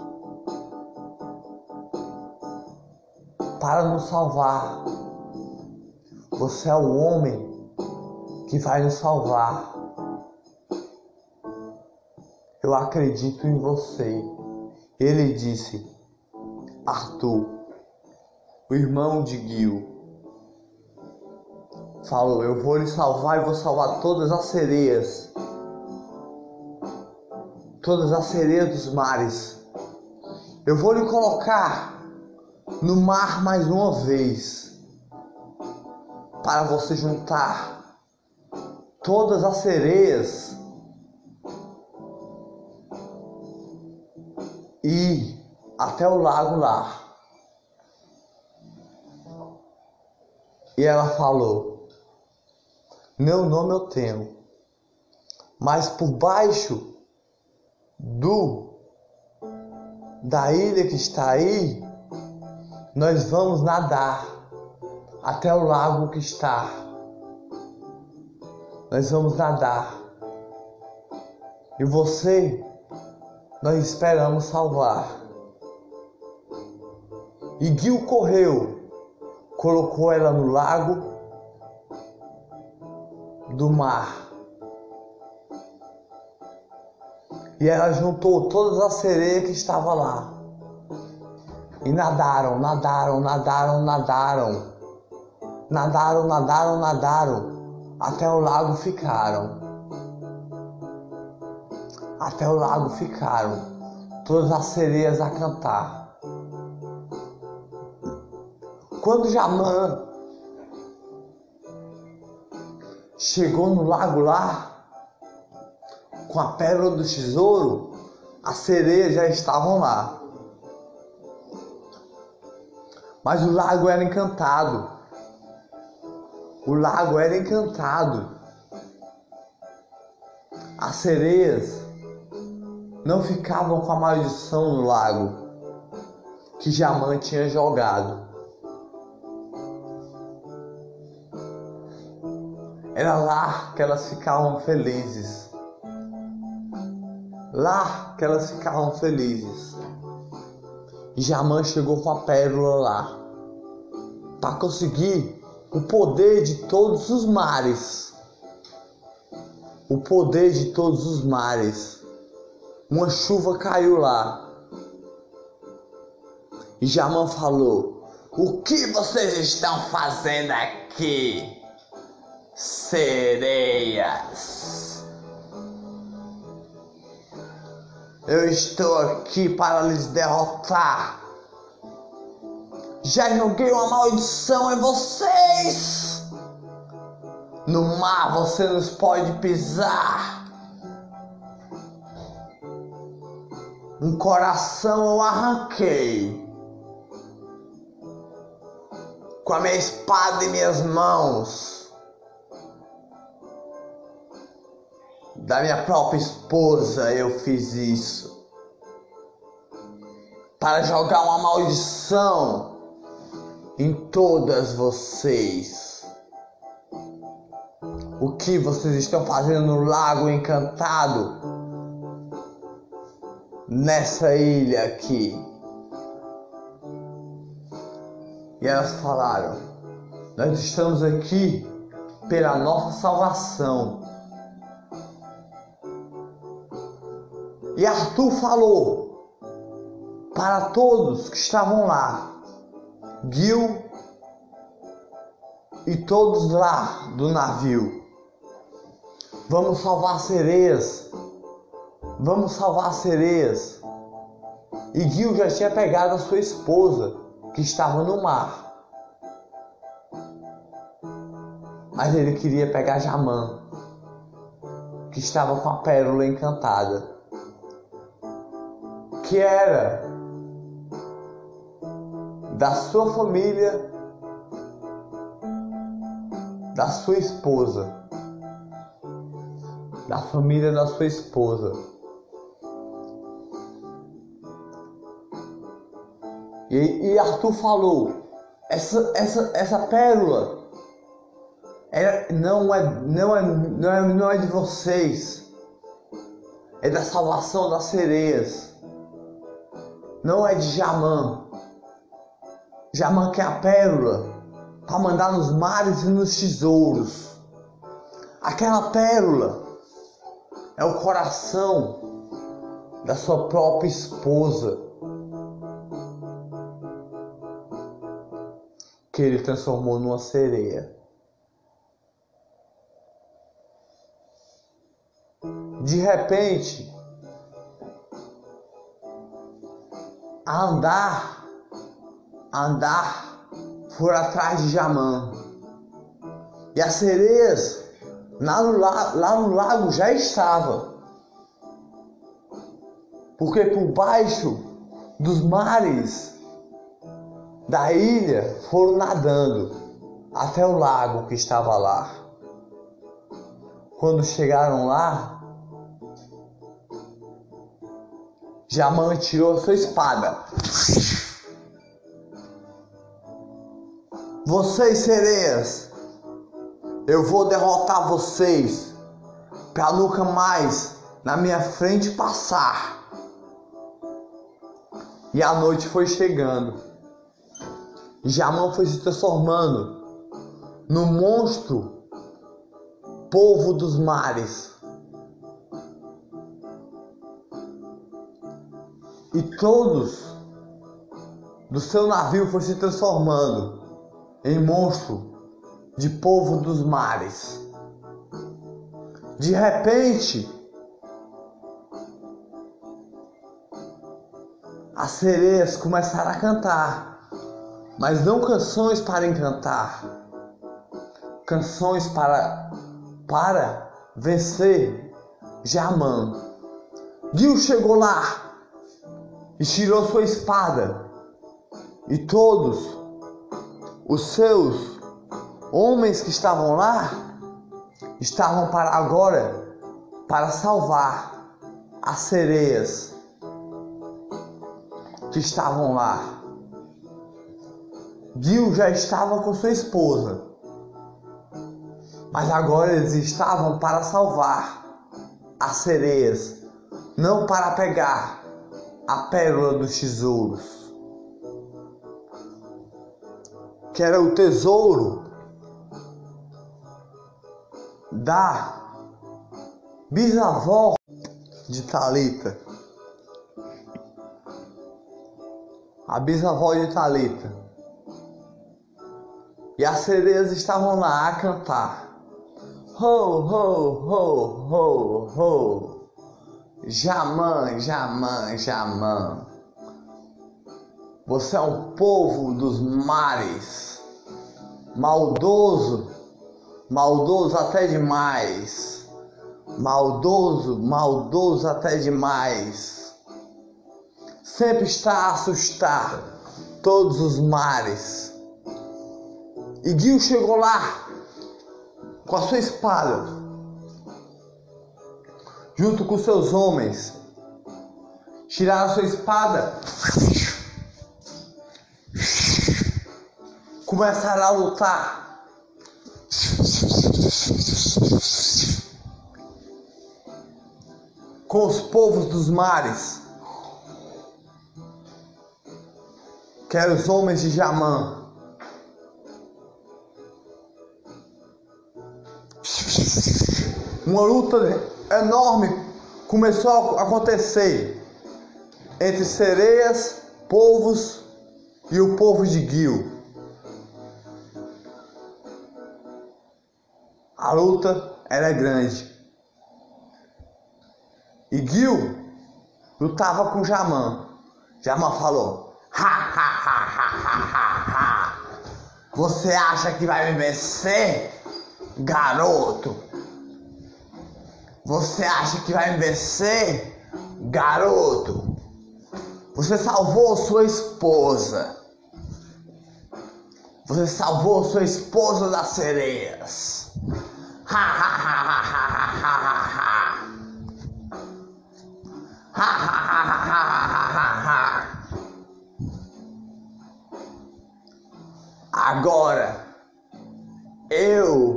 para nos salvar. Você é o homem que vai nos salvar. Eu acredito em você. Ele disse, Arthur, o irmão de Gil falou: Eu vou lhe salvar e vou salvar todas as sereias, todas as sereias dos mares. Eu vou lhe colocar no mar mais uma vez, para você juntar todas as sereias e até o lago lá. E ela falou: meu nome eu tenho. Mas por baixo do da ilha que está aí, nós vamos nadar até o lago que está. Nós vamos nadar. E você, nós esperamos salvar. E Gil correu, colocou ela no lago do mar. E ela juntou todas as sereias que estavam lá. E nadaram, nadaram, nadaram, nadaram. Nadaram, nadaram, nadaram. Até o lago ficaram. Até o lago ficaram. Todas as sereias a cantar. Quando Jamã chegou no lago lá, com a pérola do tesouro, as sereias já estavam lá. Mas o lago era encantado. O lago era encantado. As sereias não ficavam com a maldição no lago que Jamã tinha jogado. Era lá que elas ficavam felizes. Lá que elas ficavam felizes. Jamã chegou com a pérola lá para conseguir o poder de todos os mares. O poder de todos os mares. Uma chuva caiu lá. E Jamã falou: O que vocês estão fazendo aqui? sereias. Eu estou aqui para lhes derrotar. Já joguei uma maldição em vocês. No mar você nos pode pisar. Um coração eu arranquei. Com a minha espada em minhas mãos. Da minha própria esposa eu fiz isso. Para jogar uma maldição em todas vocês. O que vocês estão fazendo no lago encantado? Nessa ilha aqui. E elas falaram: Nós estamos aqui pela nossa salvação E Arthur falou para todos que estavam lá, Gil e todos lá do navio: Vamos salvar sereias, vamos salvar sereias. E Gil já tinha pegado a sua esposa, que estava no mar. Mas ele queria pegar Jamã, que estava com a pérola encantada que era da sua família, da sua esposa. da família da sua esposa. E, e Arthur falou: essa, essa, essa pérola é, não, é, não, é, não, é, não é de vocês, é da salvação das sereias, não é de Jamã. Jamã que é a pérola para mandar nos mares e nos tesouros. Aquela pérola é o coração da sua própria esposa. Que ele transformou numa sereia. De repente, a andar, a andar, foram atrás de Jamã. E as sereias lá no, lá no lago já estava. Porque por baixo dos mares da ilha foram nadando até o lago que estava lá. Quando chegaram lá, Jamã tirou sua espada. Vocês sereias, eu vou derrotar vocês para nunca mais na minha frente passar. E a noite foi chegando. Jamã foi se transformando no monstro povo dos mares. E todos do seu navio foram se transformando em monstro de povo dos mares. De repente, as sereias começaram a cantar, mas não canções para encantar, canções para para vencer Jamã. Gil chegou lá e tirou sua espada, e todos os seus homens que estavam lá estavam para agora para salvar as sereias que estavam lá. Gil já estava com sua esposa, mas agora eles estavam para salvar as sereias, não para pegar a pérola dos tesouros, que era o tesouro da bisavó de Talita. A bisavó de Talita. E as sereias estavam lá a cantar. Ho, ho, ho, ho, ho. Jamã, Jamã, Jamã. Você é um povo dos mares, maldoso, maldoso até demais, maldoso, maldoso até demais. Sempre está a assustar todos os mares. E Gil chegou lá com a sua espada junto com seus homens. Tiraram sua espada. Começaram a lutar. Com os povos dos mares. Que eram os homens de Jamã. Uma luta enorme começou a acontecer entre sereias, povos e o povo de Gil. A luta era grande. E Gil lutava com Jamã. Jamã falou: ha, ha, ha, ha, ha, ha. Você acha que vai me vencer, garoto? Você acha que vai me vencer? Garoto, você salvou sua esposa. Você salvou sua esposa das sereias. Ha ha ha ha ha ha ha ha. Ha ha ha ha ha ha ha. Agora eu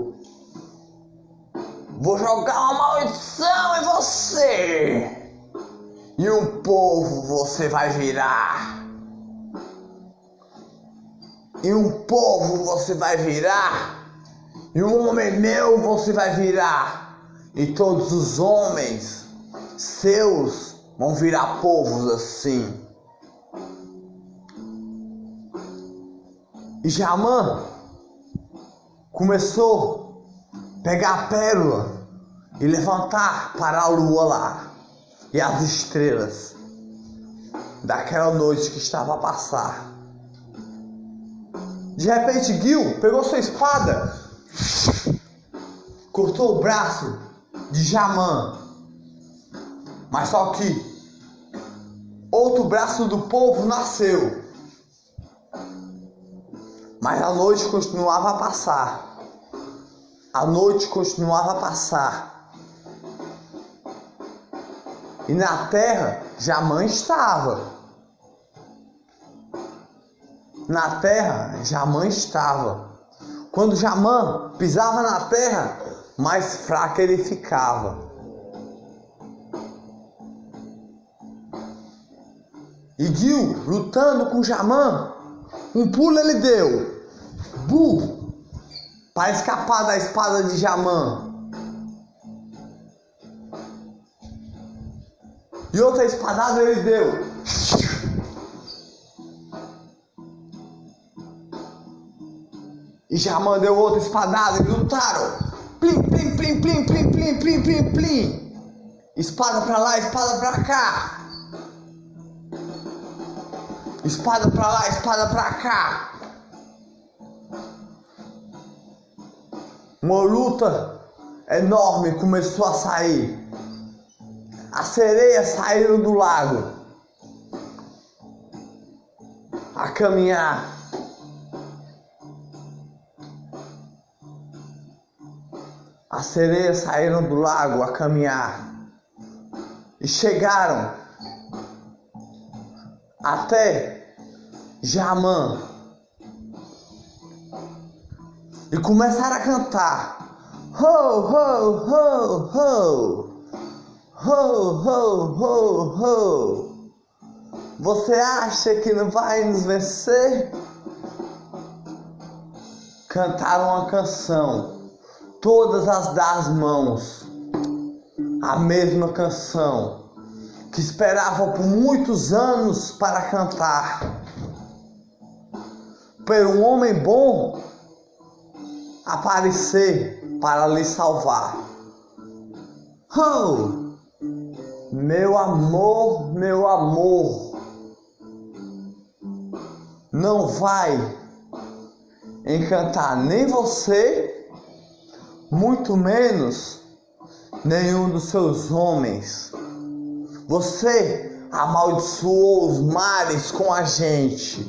vou jogar uma maldição em você. E um povo você vai virar. E um povo você vai virar. E um homem meu você vai virar. E todos os homens seus vão virar povos assim. E Jamã começou pegar a pérola e levantar para a lua lá e as estrelas daquela noite que estava a passar. De repente, Gil pegou sua espada, cortou o braço de Jamã, mas só que outro braço do povo nasceu mas a noite continuava a passar. A noite continuava a passar. E na terra Jamã estava. Na terra Jamã estava. Quando Jamã pisava na terra, mais fraco ele ficava. E Gil, lutando com Jamã, um pulo ele deu burro para escapar da espada de Jamã. E outra espadada ele deu. E Jamã deu outra espadada e lutaram. Plim, plim, plim, plim, plim, plim, plim, plim, plim. Espada pra lá, espada pra cá. Espada pra lá, espada pra cá. Uma luta enorme começou a sair. As sereias saíram do lago a caminhar. As sereias saíram do lago a caminhar e chegaram até Jamã e começaram a cantar. Ho, ho, ho, ho. Ho, ho, ho, ho. Você acha que não vai nos vencer? Cantaram uma canção, todas as das mãos, a mesma canção, que esperavam por muitos anos para cantar. Por um homem bom aparecer para lhe salvar. Oh, meu amor, meu amor, não vai encantar nem você, muito menos nenhum dos seus homens. Você amaldiçoou os mares com a gente.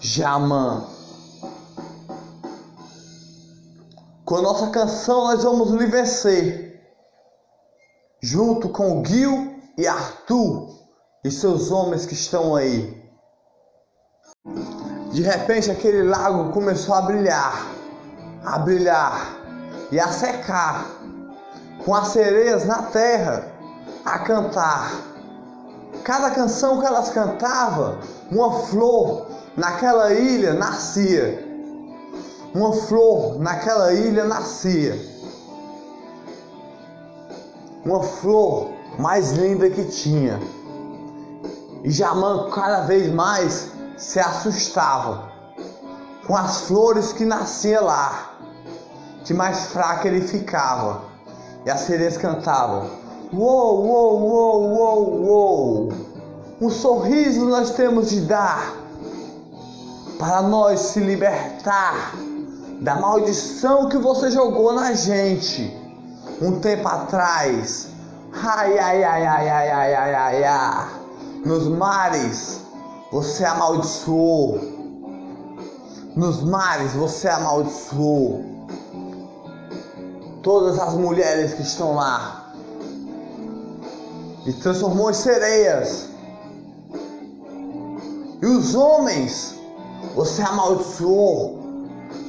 Jamã. Com a nossa canção nós vamos lhe vencer. Junto com Gil e Arthur e seus homens que estão aí. De repente aquele lago começou a brilhar, a brilhar e a secar, com as sereias na terra a cantar. Cada canção que elas cantavam, uma flor naquela ilha nascia uma flor naquela ilha nascia. Uma flor mais linda que tinha. E Jamã cada vez mais se assustava com as flores que nasciam lá. De mais fraca ele ficava. E as sereias cantavam: Uou, uou, uou, uou, uou. Um sorriso nós temos de dar para nós se libertar da maldição que você jogou na gente um tempo atrás. Ai, ai, ai, ai, ai, ai, ai, ai, ai. Nos mares você amaldiçoou. Nos mares você amaldiçoou. Todas as mulheres que estão lá. E transformou em sereias. E os homens você amaldiçoou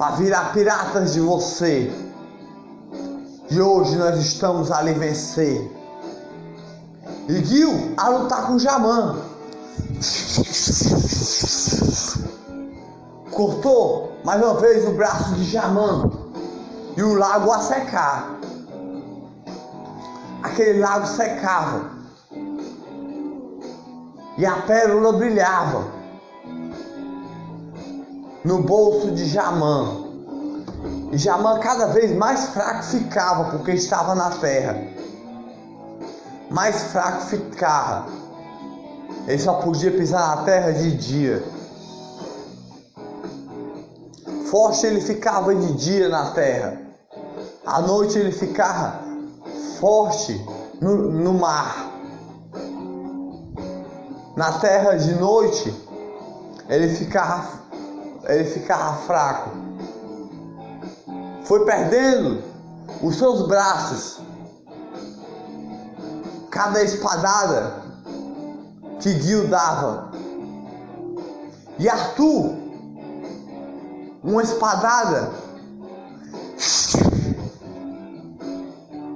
para virar piratas de você. E hoje nós estamos ali vencer. E Gil a lutar com Jamã. Cortou mais uma vez o braço de Jamã. E o lago a secar. Aquele lago secava. E a pérola brilhava no bolso de Jamã. E Jamã cada vez mais fraco ficava porque estava na terra. Mais fraco ficava. Ele só podia pisar na terra de dia. Forte ele ficava de dia na terra. À noite ele ficava forte no, no mar. Na terra de noite ele ficava, ele ficava fraco foi perdendo os seus braços. Cada espadada que Gil dava. E Arthur, uma espadada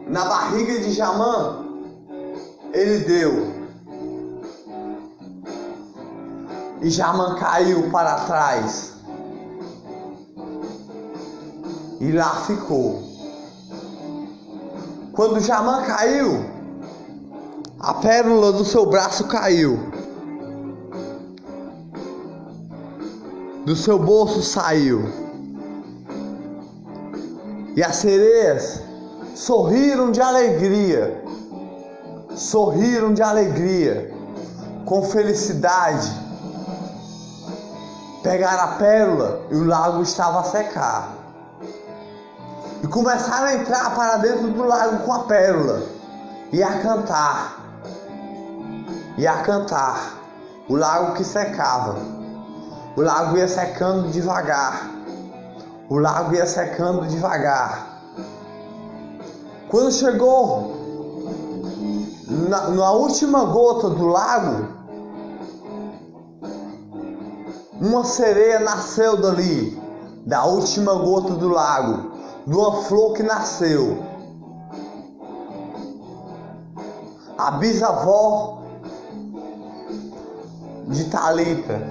na barriga de Jamã, ele deu. E Jamã caiu para trás. E lá ficou. Quando Jamã caiu, a pérola do seu braço caiu. Do seu bolso saiu. E as sereias sorriram de alegria. Sorriram de alegria, com felicidade. Pegaram a pérola e o lago estava a secar e começaram a entrar para dentro do lago com a pérola e a cantar. E a cantar. O lago que secava. O lago ia secando devagar. O lago ia secando devagar. Quando chegou na, na última gota do lago, uma sereia nasceu dali, da última gota do lago de uma flor que nasceu. A bisavó de Talita,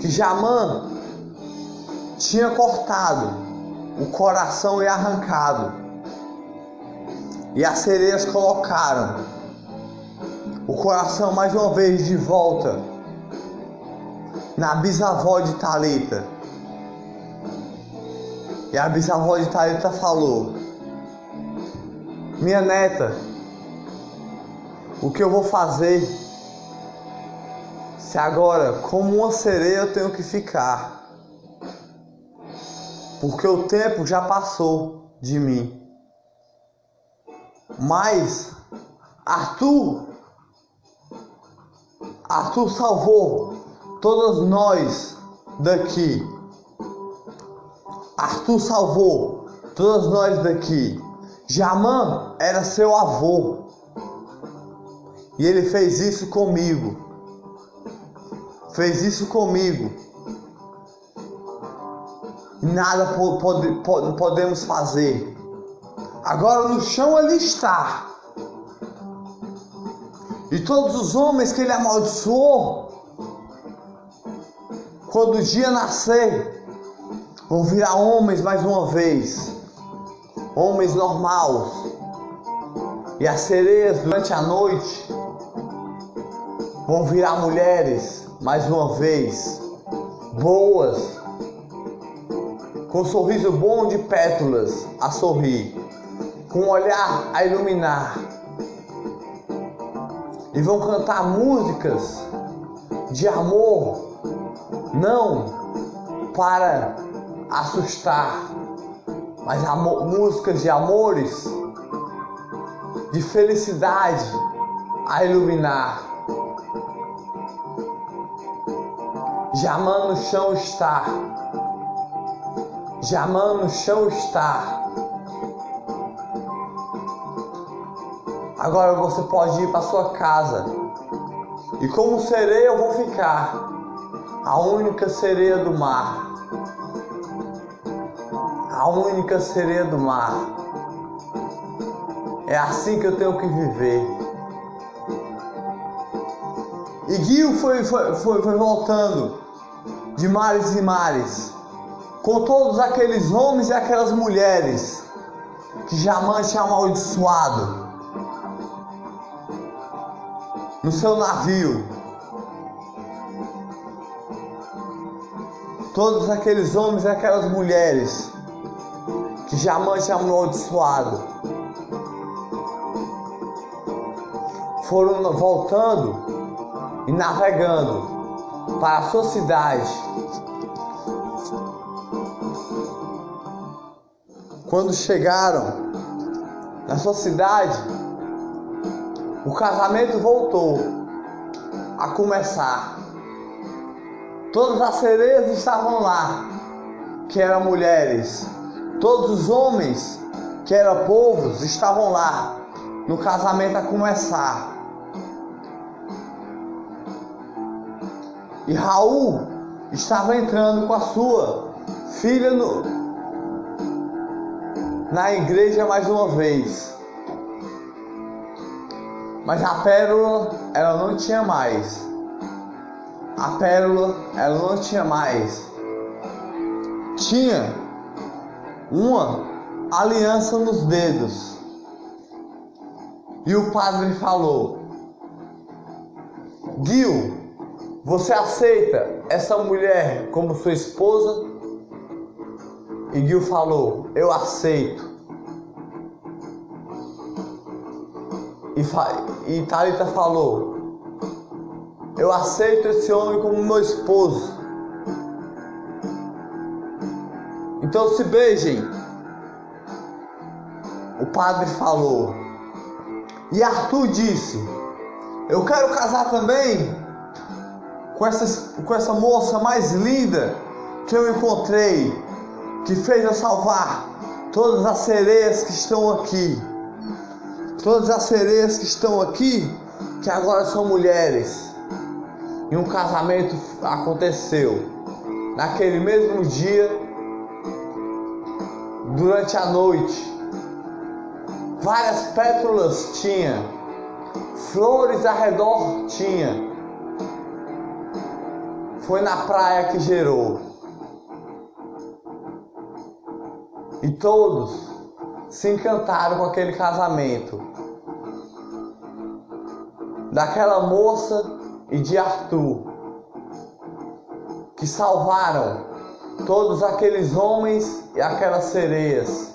que Jamã tinha cortado o coração e arrancado, e as sereias colocaram o coração mais uma vez de volta na bisavó de Talita. E a bisavó de Thalita falou: Minha neta, o que eu vou fazer se agora, como uma sereia, eu tenho que ficar? Porque o tempo já passou de mim. Mas Arthur, Arthur salvou todos nós daqui. Arthur salvou todos nós daqui. Jamã era seu avô. E ele fez isso comigo. Fez isso comigo. E nada pode, pode, podemos fazer. Agora no chão ele está. E todos os homens que ele amaldiçoou, quando o dia nascer, vão virar homens mais uma vez, homens normais. E as sereias durante a noite vão virar mulheres mais uma vez, boas, com um sorriso bom de pétalas a sorrir, com um olhar a iluminar. E vão cantar músicas de amor, não para assustar, mas amor, músicas de amores, de felicidade a iluminar. Jamã no chão está, Jamã no chão está. Agora você pode ir para sua casa. E como serei, eu vou ficar. a única sereia do mar. A única sereia do mar. É assim que eu tenho que viver. E Gil foi, foi, foi, foi voltando de mares e mares, com todos aqueles homens e aquelas mulheres que jamais tinha amaldiçoado no seu navio. Todos aqueles homens e aquelas mulheres tinha amaldiçoado foram voltando e navegando para a sua cidade. Quando chegaram na sua cidade, o casamento voltou a começar. Todas as sereias estavam lá, que eram mulheres. Todos os homens, que eram povos, estavam lá no casamento a começar. E Raul estava entrando com a sua filha no, na igreja mais uma vez. Mas a pérola ela não tinha mais. A pérola ela não tinha mais. Tinha uma aliança nos dedos. E o padre falou: Gil, você aceita essa mulher como sua esposa? E Gil falou: Eu aceito. E, e Thalita falou: Eu aceito esse homem como meu esposo. Então se beijem. O padre falou. E Arthur disse: Eu quero casar também com essa, com essa moça mais linda que eu encontrei, que fez eu salvar todas as sereias que estão aqui. Todas as sereias que estão aqui, que agora são mulheres. E um casamento aconteceu naquele mesmo dia, durante a noite. Várias pétalas tinha, flores ao redor tinha foi na praia que gerou. E todos se encantaram com aquele casamento. Daquela moça e de Arthur, que salvaram todos aqueles homens e aquelas sereias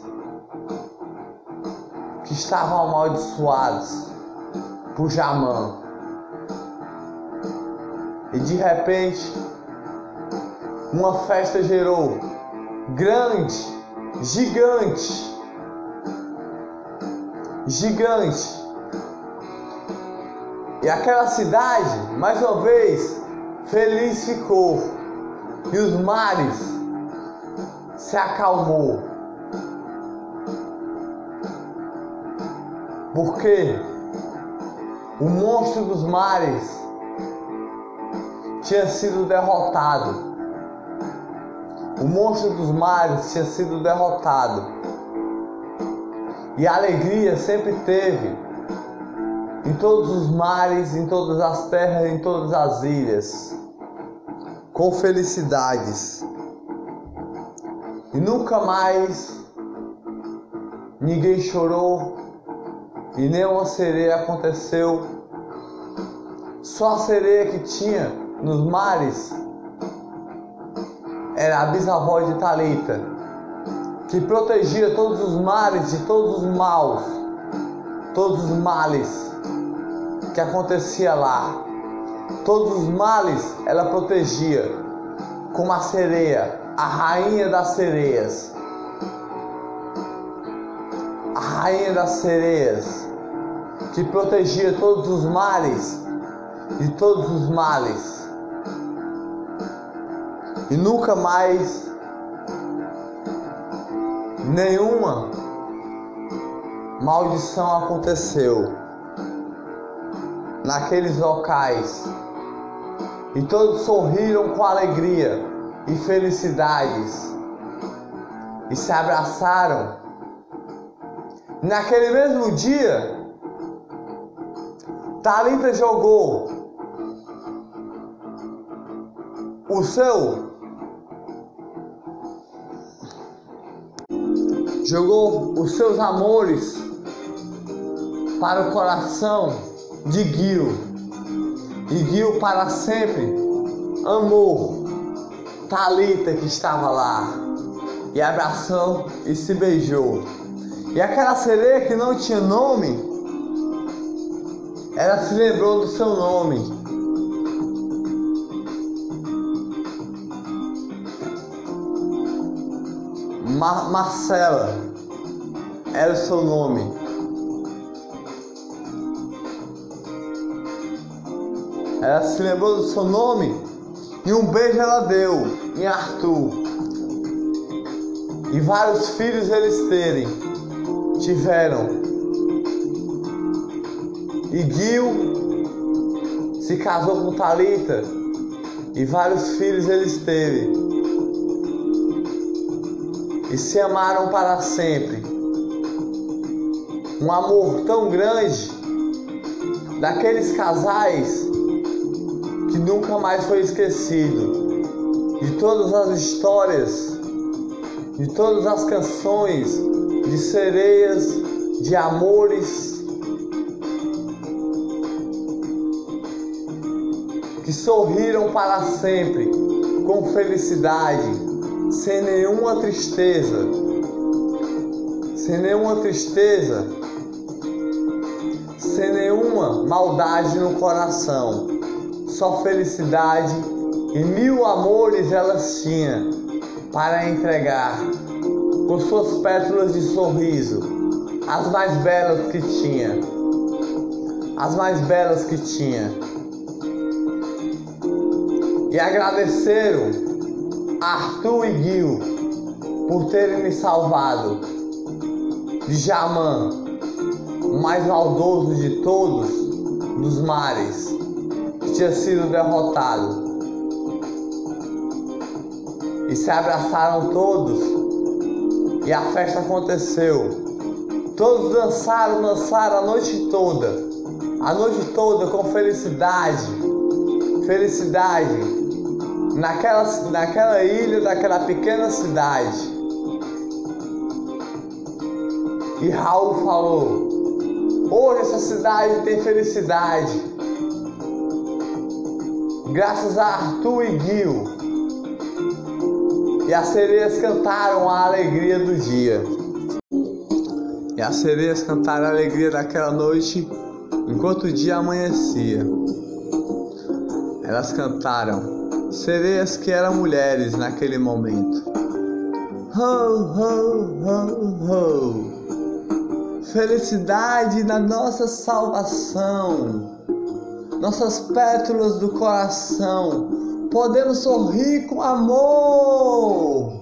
que estavam amaldiçoados por Jamã. E de repente, uma festa gerou grande, gigante, gigante. E aquela cidade, mais uma vez, feliz ficou. E os mares se acalmou. Porque o monstro dos mares tinha sido derrotado. O monstro dos mares tinha sido derrotado. E a alegria sempre teve em todos os mares, em todas as terras, em todas as ilhas, com felicidades. E nunca mais ninguém chorou e nenhuma sereia aconteceu. Só a sereia que tinha nos mares era a bisavó de Talita, que protegia todos os mares de todos os maus, todos os males que acontecia lá. Todos os males ela protegia, como a sereia, a rainha das sereias. A rainha das sereias, que protegia todos os males de todos os males e nunca mais nenhuma maldição aconteceu naqueles locais e todos sorriram com alegria e felicidades e se abraçaram. Naquele mesmo dia, Talita jogou o seu jogou os seus amores para o coração de Gil e Gil para sempre amou Talita que estava lá e abraçou e se beijou. E aquela sereia que não tinha nome, ela se lembrou do seu nome. Mar Marcela era o seu nome. Ela se lembrou do seu nome e um beijo ela deu em Arthur. E vários filhos eles terem, tiveram. E Gil se casou com Talita e vários filhos eles teve e se amaram para sempre. Um amor tão grande daqueles casais nunca mais foi esquecido. De todas as histórias, de todas as canções, de sereias, de amores que sorriram para sempre com felicidade sem nenhuma tristeza, sem nenhuma tristeza, sem nenhuma maldade no coração, só felicidade e mil amores elas tinham para entregar com suas pétalas de sorriso, as mais belas que tinha, as mais belas que tinha. E agradeceram Arthur e Gil por terem me salvado de Jamã, o mais maldoso de todos dos mares, tinha sido derrotado. E se abraçaram todos e a festa aconteceu. Todos dançaram, dançaram a noite toda, a noite toda com felicidade, felicidade naquela, naquela ilha, daquela pequena cidade. E Raul falou: Hoje essa cidade tem felicidade. Graças a Arthur e Gil. E as sereias cantaram a alegria do dia. E as sereias cantaram a alegria daquela noite enquanto o dia amanhecia. Elas cantaram sereias que eram mulheres naquele momento. Ho, ho, ho, ho. Felicidade na nossa salvação, nossas pétalas do coração, podemos sorrir com amor.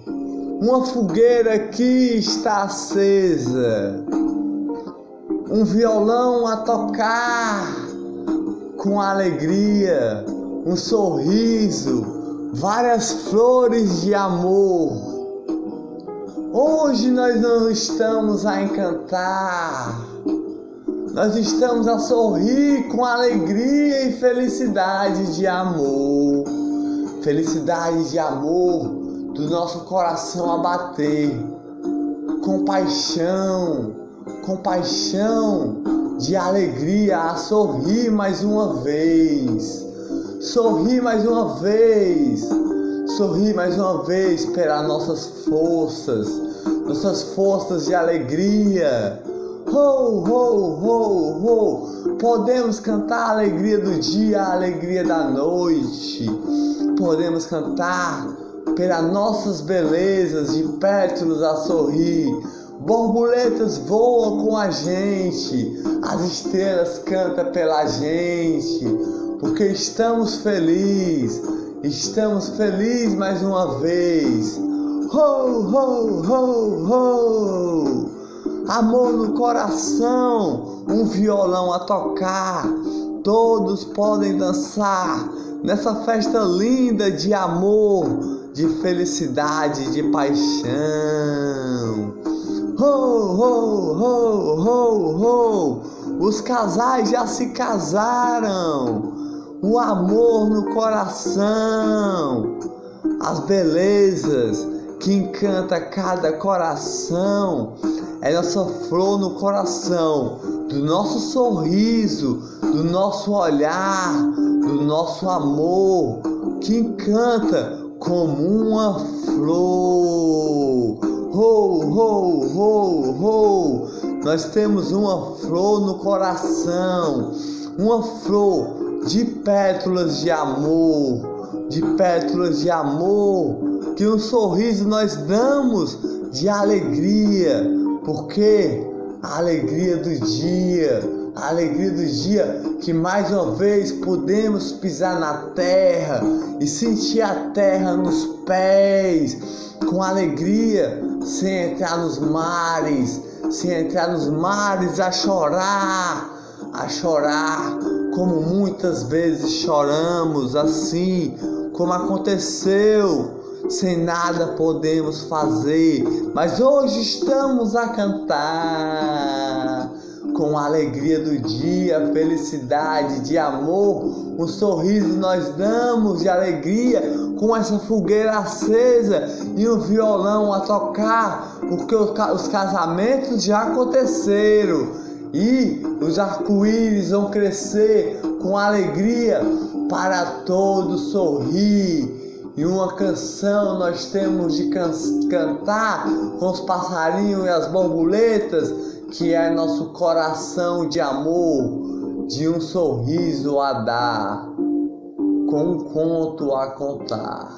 Uma fogueira aqui está acesa, um violão a tocar com alegria um sorriso, várias flores de amor. Hoje nós não estamos a encantar, nós estamos a sorrir com alegria e felicidade de amor. Felicidade de amor do nosso coração a bater, compaixão, compaixão de alegria a sorrir mais uma vez Sorri mais uma vez. Sorri mais uma vez pela nossas forças, nossas forças de alegria. Ho, ho, ho, ho. Podemos cantar a alegria do dia, a alegria da noite. Podemos cantar pelas nossas belezas de pétalas a sorrir. Borboletas voam com a gente, as estrelas cantam pela gente porque estamos felizes, estamos felizes mais uma vez. Ho, ho, ho, ho! Amor no coração, um violão a tocar, todos podem dançar, nessa festa linda de amor, de felicidade, de paixão. Ho, ho, ho, ho, ho! Os casais já se casaram. O amor no coração, as belezas que encanta cada coração. É nossa flor no coração, do nosso sorriso, do nosso olhar, do nosso amor, que encanta como uma flor. Ho, ho, ho, ho. Nós temos uma flor no coração, uma flor de pétalas de amor, de pétalas de amor que um sorriso nós damos de alegria, porque a alegria do dia, a alegria do dia que mais uma vez podemos pisar na terra e sentir a terra nos pés com alegria, sem entrar nos mares, sem entrar nos mares a chorar, a chorar como muitas vezes choramos assim, como aconteceu sem nada podemos fazer, mas hoje estamos a cantar. Com a alegria do dia, felicidade, de amor, um sorriso nós damos de alegria, com essa fogueira acesa e um violão a tocar, porque os casamentos já aconteceram e os arco-íris vão crescer com alegria para todos sorrir e uma canção nós temos de can cantar com os passarinhos e as borboletas, que é nosso coração de amor, de um sorriso a dar, com um conto a contar.